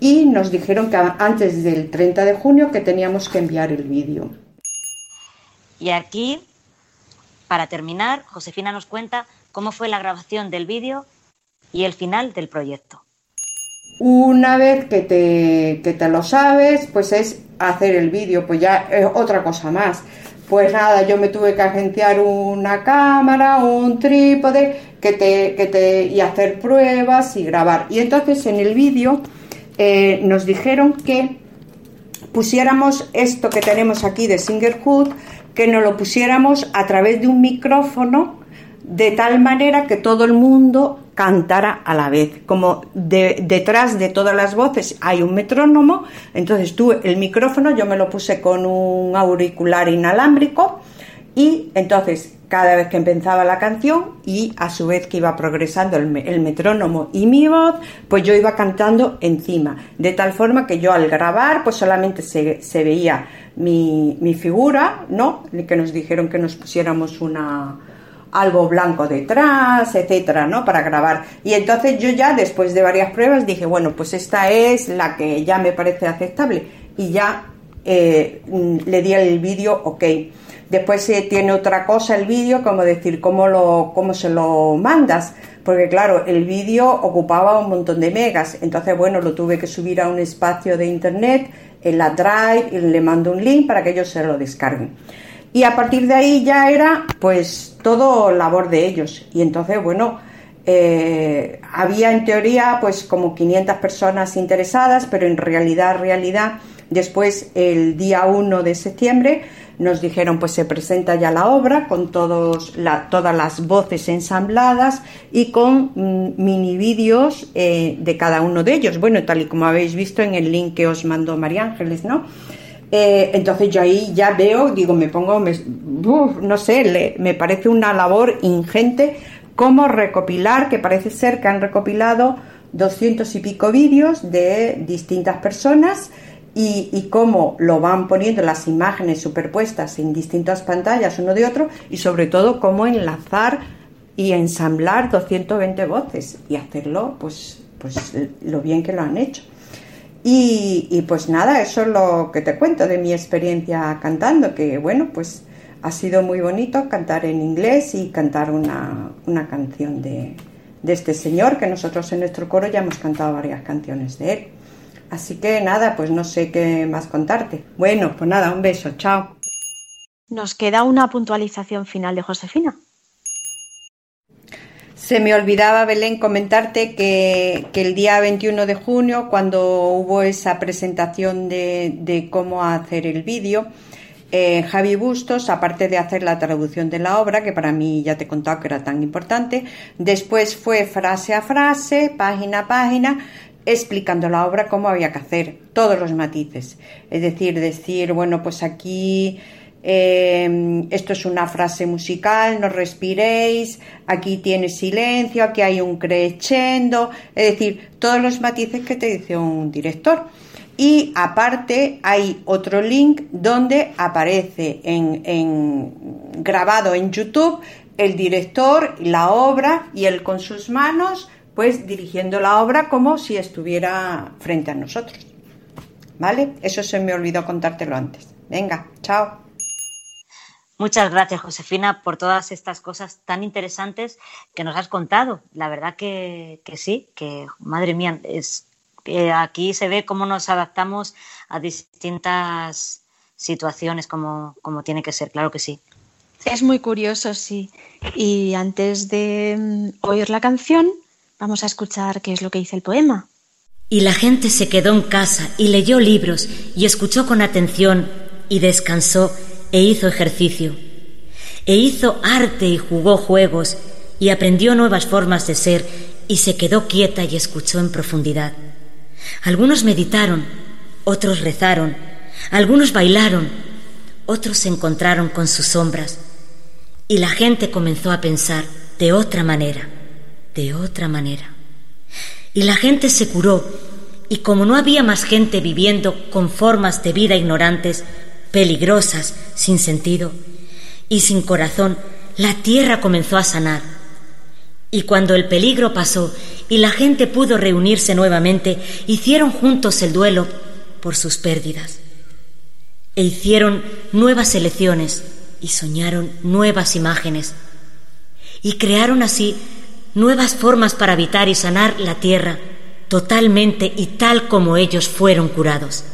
Speaker 8: y nos dijeron que antes del 30 de junio que teníamos que enviar el vídeo.
Speaker 3: Y aquí, para terminar, Josefina nos cuenta cómo fue la grabación del vídeo y el final del proyecto.
Speaker 8: Una vez que te, que te lo sabes, pues es hacer el vídeo, pues ya es otra cosa más. Pues nada, yo me tuve que agenciar una cámara, un trípode, que te, que te, y hacer pruebas y grabar. Y entonces en el vídeo eh, nos dijeron que pusiéramos esto que tenemos aquí de Singerhood, que nos lo pusiéramos a través de un micrófono de tal manera que todo el mundo cantara a la vez. Como detrás de todas las voces hay un metrónomo, entonces tú el micrófono yo me lo puse con un auricular inalámbrico y entonces cada vez que empezaba la canción y a su vez que iba progresando el, metrónomo y mi voz, pues yo iba cantando encima, de tal forma que yo al grabar pues solamente se, se veía mi, mi, figura, ¿no? Que nos dijeron que nos pusiéramos una algo blanco detrás, etcétera, ¿no? Para grabar. Y entonces yo ya después de varias pruebas dije, bueno, pues esta es la que ya me parece aceptable y ya eh, le di el vídeo ok. Después se tiene otra cosa el vídeo, como decir, cómo, lo, cómo se lo mandas, porque claro, el vídeo ocupaba un montón de megas, entonces bueno, lo tuve que subir a un espacio de internet, en la Drive, y le mando un link para que ellos se lo descarguen. Y a partir de ahí ya era pues todo labor de ellos. Y entonces, bueno, eh, había en teoría pues como 500 personas interesadas, pero en realidad, realidad, después el día 1 de septiembre nos dijeron pues se presenta ya la obra con todos todas las voces ensambladas y con mm, mini vídeos eh, de cada uno de ellos. Bueno, tal y como habéis visto en el link que os mandó María Ángeles, ¿no? Eh, entonces yo ahí ya veo, digo, me pongo, no sé, me parece una labor ingente cómo recopilar, que parece ser que han recopilado doscientos y pico vídeos de distintas personas y, cómo lo van poniendo las imágenes superpuestas en distintas pantallas uno de otro y sobre todo cómo enlazar y ensamblar 220 voces y hacerlo pues, pues lo bien que lo han hecho. Y, pues nada, eso es lo que te cuento de mi experiencia cantando, que bueno, pues ha sido muy bonito cantar en inglés y cantar una, una canción de, de este señor, que nosotros en nuestro coro ya hemos cantado varias canciones de él. Así que nada, pues no sé qué más contarte. Bueno, pues nada, un beso, chao.
Speaker 4: Nos queda una puntualización final de Josefina.
Speaker 8: Se me olvidaba, Belén, comentarte que, el día 21 de junio, cuando hubo esa presentación de, cómo hacer el vídeo, eh, Javi Bustos, aparte de hacer la traducción de la obra, que para mí ya te he contado que era tan importante, después fue frase a frase, página a página, explicando la obra cómo había que hacer, todos los matices. Es decir, decir, bueno, pues aquí Em, esto es una frase musical, no respiréis, aquí tienes silencio, aquí hay un crescendo, es decir, todos los matices que te dice un director. Y aparte hay otro link donde aparece en, grabado en YouTube el director, la obra y él con sus manos, pues dirigiendo la obra como si estuviera frente a nosotros. ¿Vale? Eso se me olvidó contártelo antes. Venga, chao.
Speaker 3: Muchas gracias, Josefina, por todas estas cosas tan interesantes que nos has contado. La verdad que, sí, que madre mía, es que aquí se ve cómo nos adaptamos a distintas situaciones como, como tiene que ser, claro que sí.
Speaker 4: Es muy curioso, sí. Y antes de mm, oír la canción, vamos a escuchar qué es lo que dice el poema.
Speaker 9: Y la gente se quedó en casa y leyó libros y escuchó con atención y descansó e hizo ejercicio, e hizo arte y jugó juegos, y aprendió nuevas formas de ser, y se quedó quieta y escuchó en profundidad. Algunos meditaron, otros rezaron, algunos bailaron, otros se encontraron con sus sombras, y la gente comenzó a pensar de otra manera, de otra manera. Y la gente se curó, y como no había más gente viviendo con formas de vida ignorantes, peligrosas, sin sentido y sin corazón, la tierra comenzó a sanar. Y cuando el peligro pasó y la gente pudo reunirse nuevamente, hicieron juntos el duelo por sus pérdidas. E hicieron nuevas elecciones y soñaron nuevas imágenes. Y crearon así nuevas formas para habitar y sanar la tierra totalmente y tal como ellos fueron curados.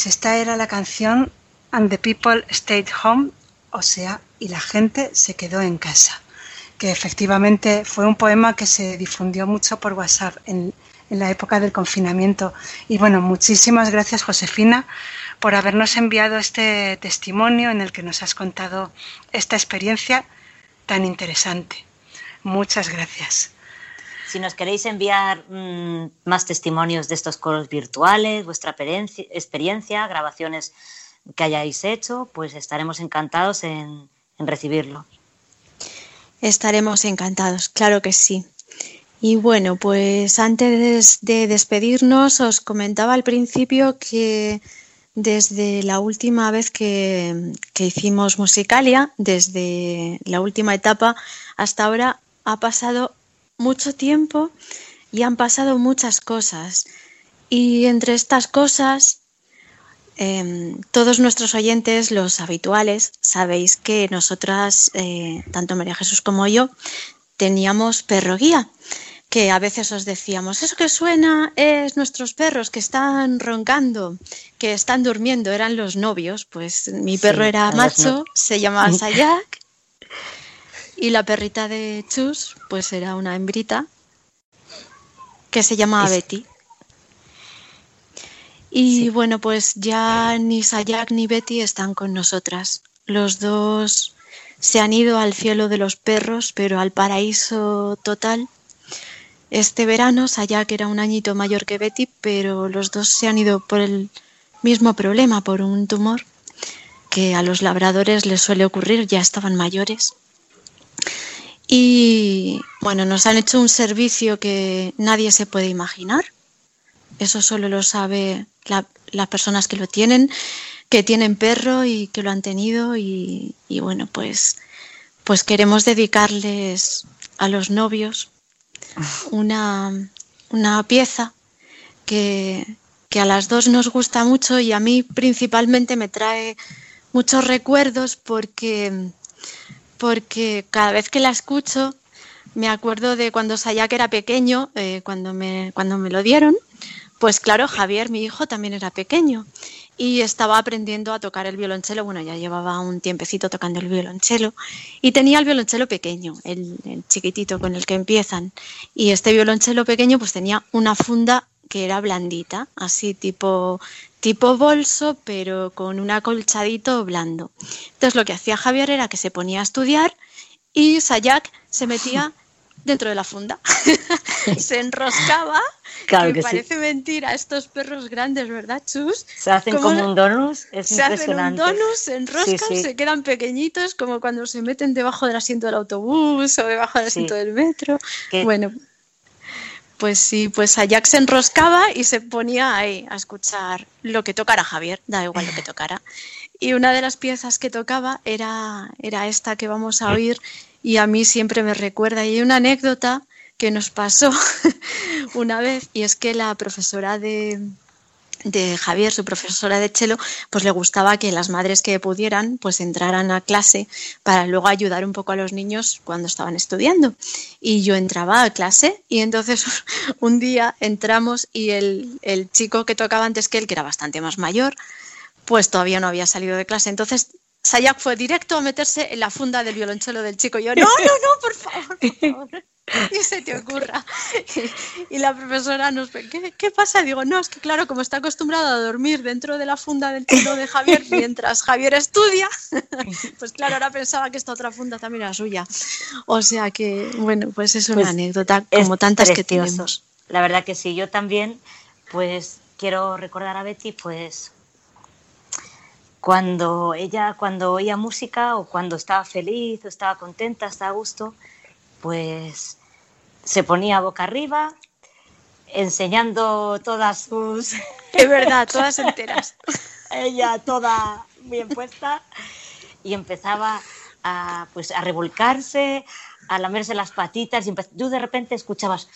Speaker 5: Pues esta era la canción And the People Stayed Home, o sea, y la gente se quedó en casa, que efectivamente fue un poema que se difundió mucho por WhatsApp en, en la época del confinamiento. Y bueno, muchísimas gracias Josefina por habernos enviado este testimonio en el que nos has contado esta experiencia tan interesante. Muchas gracias.
Speaker 3: Si nos queréis enviar mmm, más testimonios de estos coros virtuales, vuestra experiencia, grabaciones que hayáis hecho, pues estaremos encantados en, en recibirlo.
Speaker 4: Estaremos encantados, claro que sí. Y bueno, pues antes de despedirnos, os comentaba al principio que desde la última vez que, que, hicimos Musicalia, desde la última etapa hasta ahora, ha pasado mucho tiempo y han pasado muchas cosas. Y entre estas cosas, eh, todos nuestros oyentes, los habituales, sabéis que nosotras, eh, tanto María Jesús como yo, teníamos perro guía que a veces os decíamos, eso que suena es nuestros perros que están roncando, que están durmiendo, eran los novios, pues mi perro sí, era macho, no... se llamaba Sayak, y la perrita de Chus, pues era una hembrita, que se llamaba es... Betty. Y sí. bueno, pues ya ni Sayak ni Betty están con nosotras. Los dos se han ido al cielo de los perros, pero al paraíso total este verano, Sayak era un añito mayor que Betty, pero los dos se han ido por el mismo problema, por un tumor que a los labradores les suele ocurrir, ya estaban mayores. Y bueno, nos han hecho un servicio que nadie se puede imaginar. Eso solo lo sabe la, las personas que lo tienen, que tienen perro y que lo han tenido. Y, y bueno, pues, pues queremos dedicarles a los novios una, una pieza que, que, a las dos nos gusta mucho y a mí principalmente me trae muchos recuerdos porque, porque cada vez que la escucho me acuerdo de cuando Sayak era pequeño, eh, cuando, me, cuando me lo dieron, pues claro, Javier, mi hijo, también era pequeño y estaba aprendiendo a tocar el violonchelo. Bueno, ya llevaba un tiempecito tocando el violonchelo y tenía el violonchelo pequeño, el, el, chiquitito con el que empiezan. Y este violonchelo pequeño pues tenía una funda que era blandita, así tipo, tipo bolso, pero con un acolchadito blando. Entonces lo que hacía Javier era que se ponía a estudiar y Sayak se metía dentro de la funda. se enroscaba.
Speaker 3: Claro
Speaker 4: que,
Speaker 3: que
Speaker 4: parece
Speaker 3: sí.
Speaker 4: mentira estos perros grandes, ¿verdad, Chus?
Speaker 3: Se hacen como un donus, es
Speaker 4: se
Speaker 3: impresionante.
Speaker 4: hacen un donus, se enroscan, sí, sí. se quedan pequeñitos, como cuando se meten debajo del asiento del autobús o debajo del asiento del metro. Bueno, pues sí, pues Ajax se enroscaba y se ponía ahí a escuchar lo que tocara Javier, da igual lo que tocara. Y una de las piezas que tocaba era, era esta que vamos a oír y a mí siempre me recuerda. Y hay una anécdota que nos pasó una vez y es que la profesora de, de Javier, su profesora de cello, pues le gustaba que las madres que pudieran pues entraran a clase para luego ayudar un poco a los niños cuando estaban estudiando. Y yo entraba a clase y entonces un día entramos y el, el chico que tocaba antes que él, que era bastante más mayor, pues todavía no había salido de clase. Entonces Sayak fue directo a meterse en la funda del violonchelo del chico. Y yo, no, no, no, por favor, por favor. Ni se te ocurra. Y, y la profesora nos ve, ¿Qué, ¿qué, pasa? Digo, no, es que claro, como está acostumbrado a dormir dentro de la funda del chelo de Javier mientras Javier estudia, pues claro, ahora pensaba que esta otra funda también era suya. O sea que, bueno, pues es una pues anécdota como tantas precioso. que tenemos.
Speaker 3: La verdad que sí, yo también, pues quiero recordar a Betty, pues cuando ella cuando oía música o cuando estaba feliz o estaba contenta, estaba a gusto, pues se ponía boca arriba enseñando todas sus
Speaker 4: es verdad, todas enteras.
Speaker 3: ella toda bien puesta y empezaba a pues a revolcarse, a lamerse las patitas y tú de repente escuchabas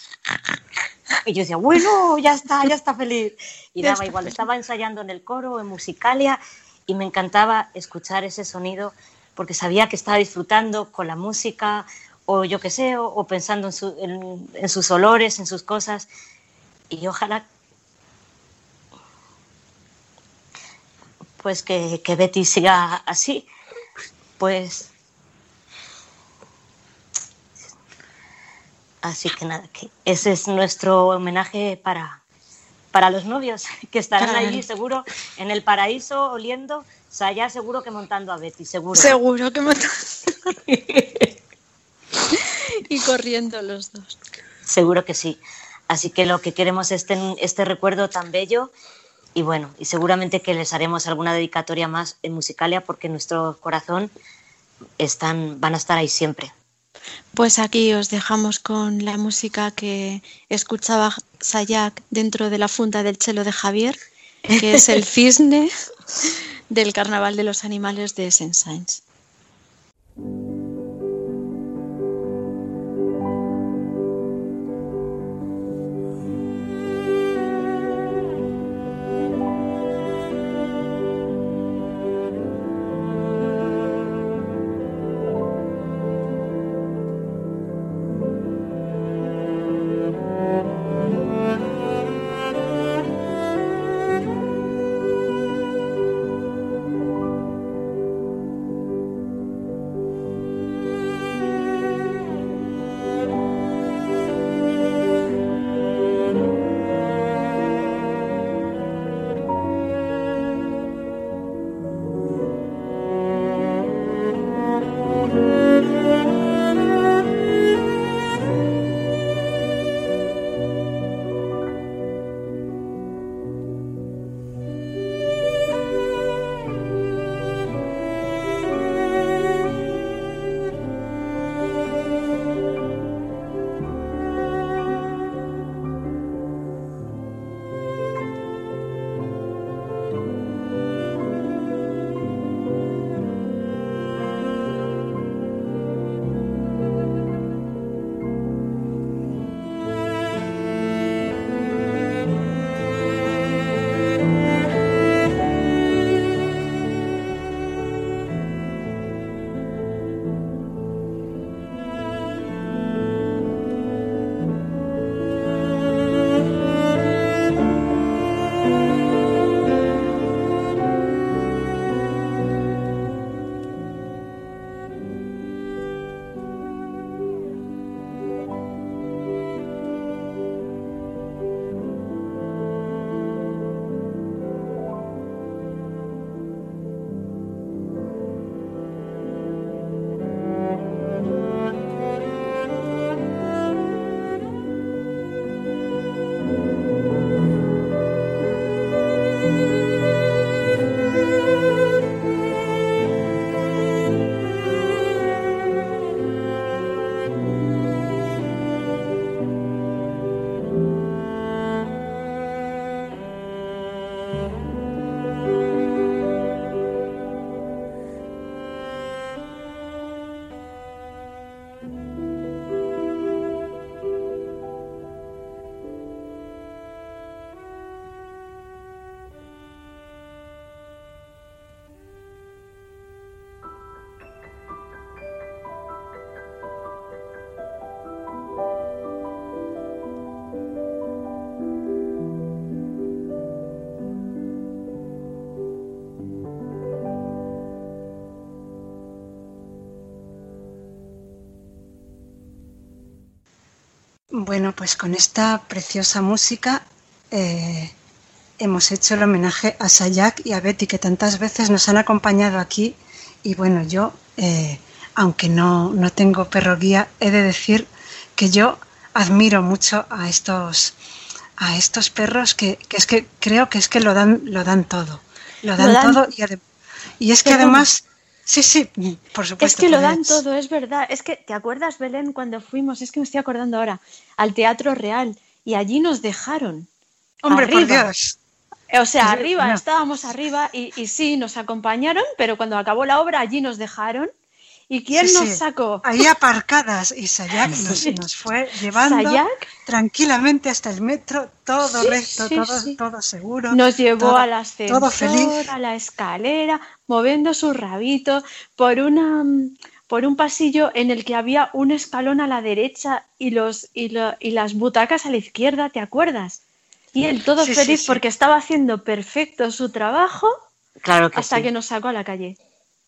Speaker 3: y yo decía, bueno, ya está, ya está feliz. Y daba igual, estaba ensayando en el coro, en Musicalia, y me encantaba escuchar ese sonido porque sabía que estaba disfrutando con la música o yo qué sé, o, o pensando en, su, en, en, sus olores, en sus cosas. Y ojalá... pues que, que Betty siga así. Pues Así que nada, que ese es nuestro homenaje para, para los novios, que estarán allí seguro en el paraíso oliendo, o sea, ya seguro que montando a Betty, seguro.
Speaker 4: Seguro que montando. y corriendo los dos.
Speaker 3: Seguro que sí. Así que lo que queremos es este, este recuerdo tan bello y bueno, y seguramente que les haremos alguna dedicatoria más en Musicalia porque nuestro corazón están, van a estar ahí siempre.
Speaker 4: Pues aquí os dejamos con la música que escuchaba Sayak dentro de la funda del chelo de Javier, que es el cisne del Carnaval de los Animales de Saint-Saëns.
Speaker 5: Bueno, pues con esta preciosa música eh, hemos hecho el homenaje a Sayak y a Betty, que tantas veces nos han acompañado aquí. Y bueno, yo, eh, aunque no, no tengo perro guía, he de decir que yo admiro mucho a estos, a estos perros que, que, es que creo que es que lo dan, lo dan todo. Lo dan, todo y, y es que además Sí, sí, por supuesto.
Speaker 4: Es que lo dan todo, es verdad. Es que, ¿te acuerdas, Belén, cuando fuimos? Es que me estoy acordando ahora, al Teatro Real y allí nos dejaron.
Speaker 5: Hombre, por Dios.
Speaker 4: O sea, arriba, estábamos arriba y, y, sí, nos acompañaron, pero cuando acabó la obra allí nos dejaron ¿Y quién nos sacó?
Speaker 5: Ahí aparcadas y Sayak nos, fue llevando tranquilamente hasta el metro, todo recto, todo, todo, seguro.
Speaker 4: Nos llevó al ascensor, a la escalera, moviendo su rabito por una por un pasillo en el que había un escalón a la derecha y los y, y las butacas a la izquierda, ¿te acuerdas? Y él todo feliz porque estaba haciendo perfecto su trabajo
Speaker 3: Claro que
Speaker 4: hasta
Speaker 3: sí.
Speaker 4: que nos sacó a la calle.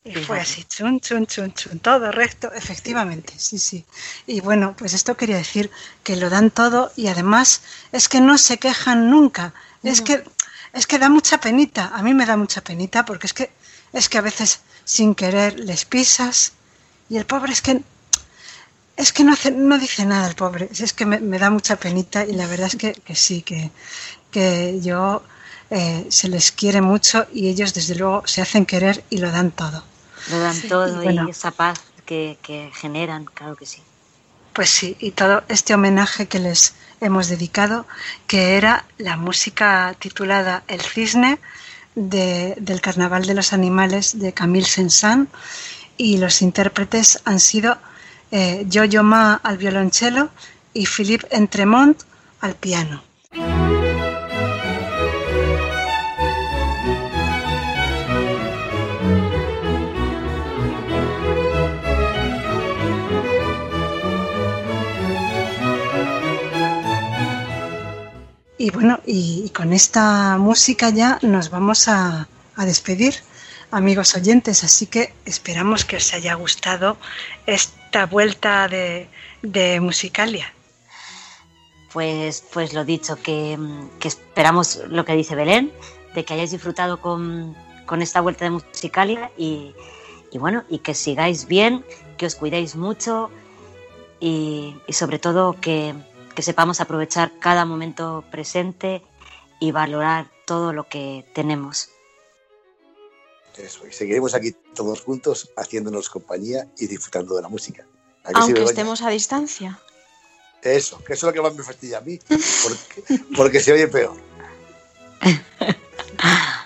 Speaker 5: Y fue así, chun, chun, chun, chun, todo recto, efectivamente, sí, sí. Y bueno, pues esto quería decir que lo dan todo y además es que no se quejan nunca. Es que es que da mucha penita, a mí me da mucha penita porque es que es que a veces sin querer les pisas y el pobre es que es que no hace, no dice nada el pobre, es que me, me da mucha penita y la verdad es que, que sí, que, que yo eh, se les quiere mucho y ellos desde luego se hacen querer y lo dan todo.
Speaker 3: Lo dan
Speaker 5: Sí,
Speaker 3: todo
Speaker 5: y bueno.
Speaker 3: y esa paz que, que generan, claro que sí.
Speaker 5: Pues sí, y todo este homenaje que les hemos dedicado, que era la música titulada El Cisne de- del Carnaval de los Animales de Camille Saint-Saëns y los intérpretes han sido eh, Ma al violonchelo y Philippe Entremont al piano. Y bueno, y, con esta música ya nos vamos a, a despedir, amigos oyentes, así que esperamos que os haya gustado esta vuelta de, de Musicalia.
Speaker 3: Pues, pues lo dicho, que, que esperamos lo que dice Belén, de que hayáis disfrutado con, con esta vuelta de Musicalia y, y bueno, y que sigáis bien, que os cuidéis mucho y, y sobre todo que, que sepamos aprovechar cada momento presente y valorar todo lo que tenemos.
Speaker 6: Eso, y seguiremos aquí todos juntos haciéndonos compañía y disfrutando de la música. ¿A que sí,
Speaker 4: Aunque estemos a distancia.
Speaker 6: Eso, que eso es lo que más me fastidia a mí, porque, porque se oye peor.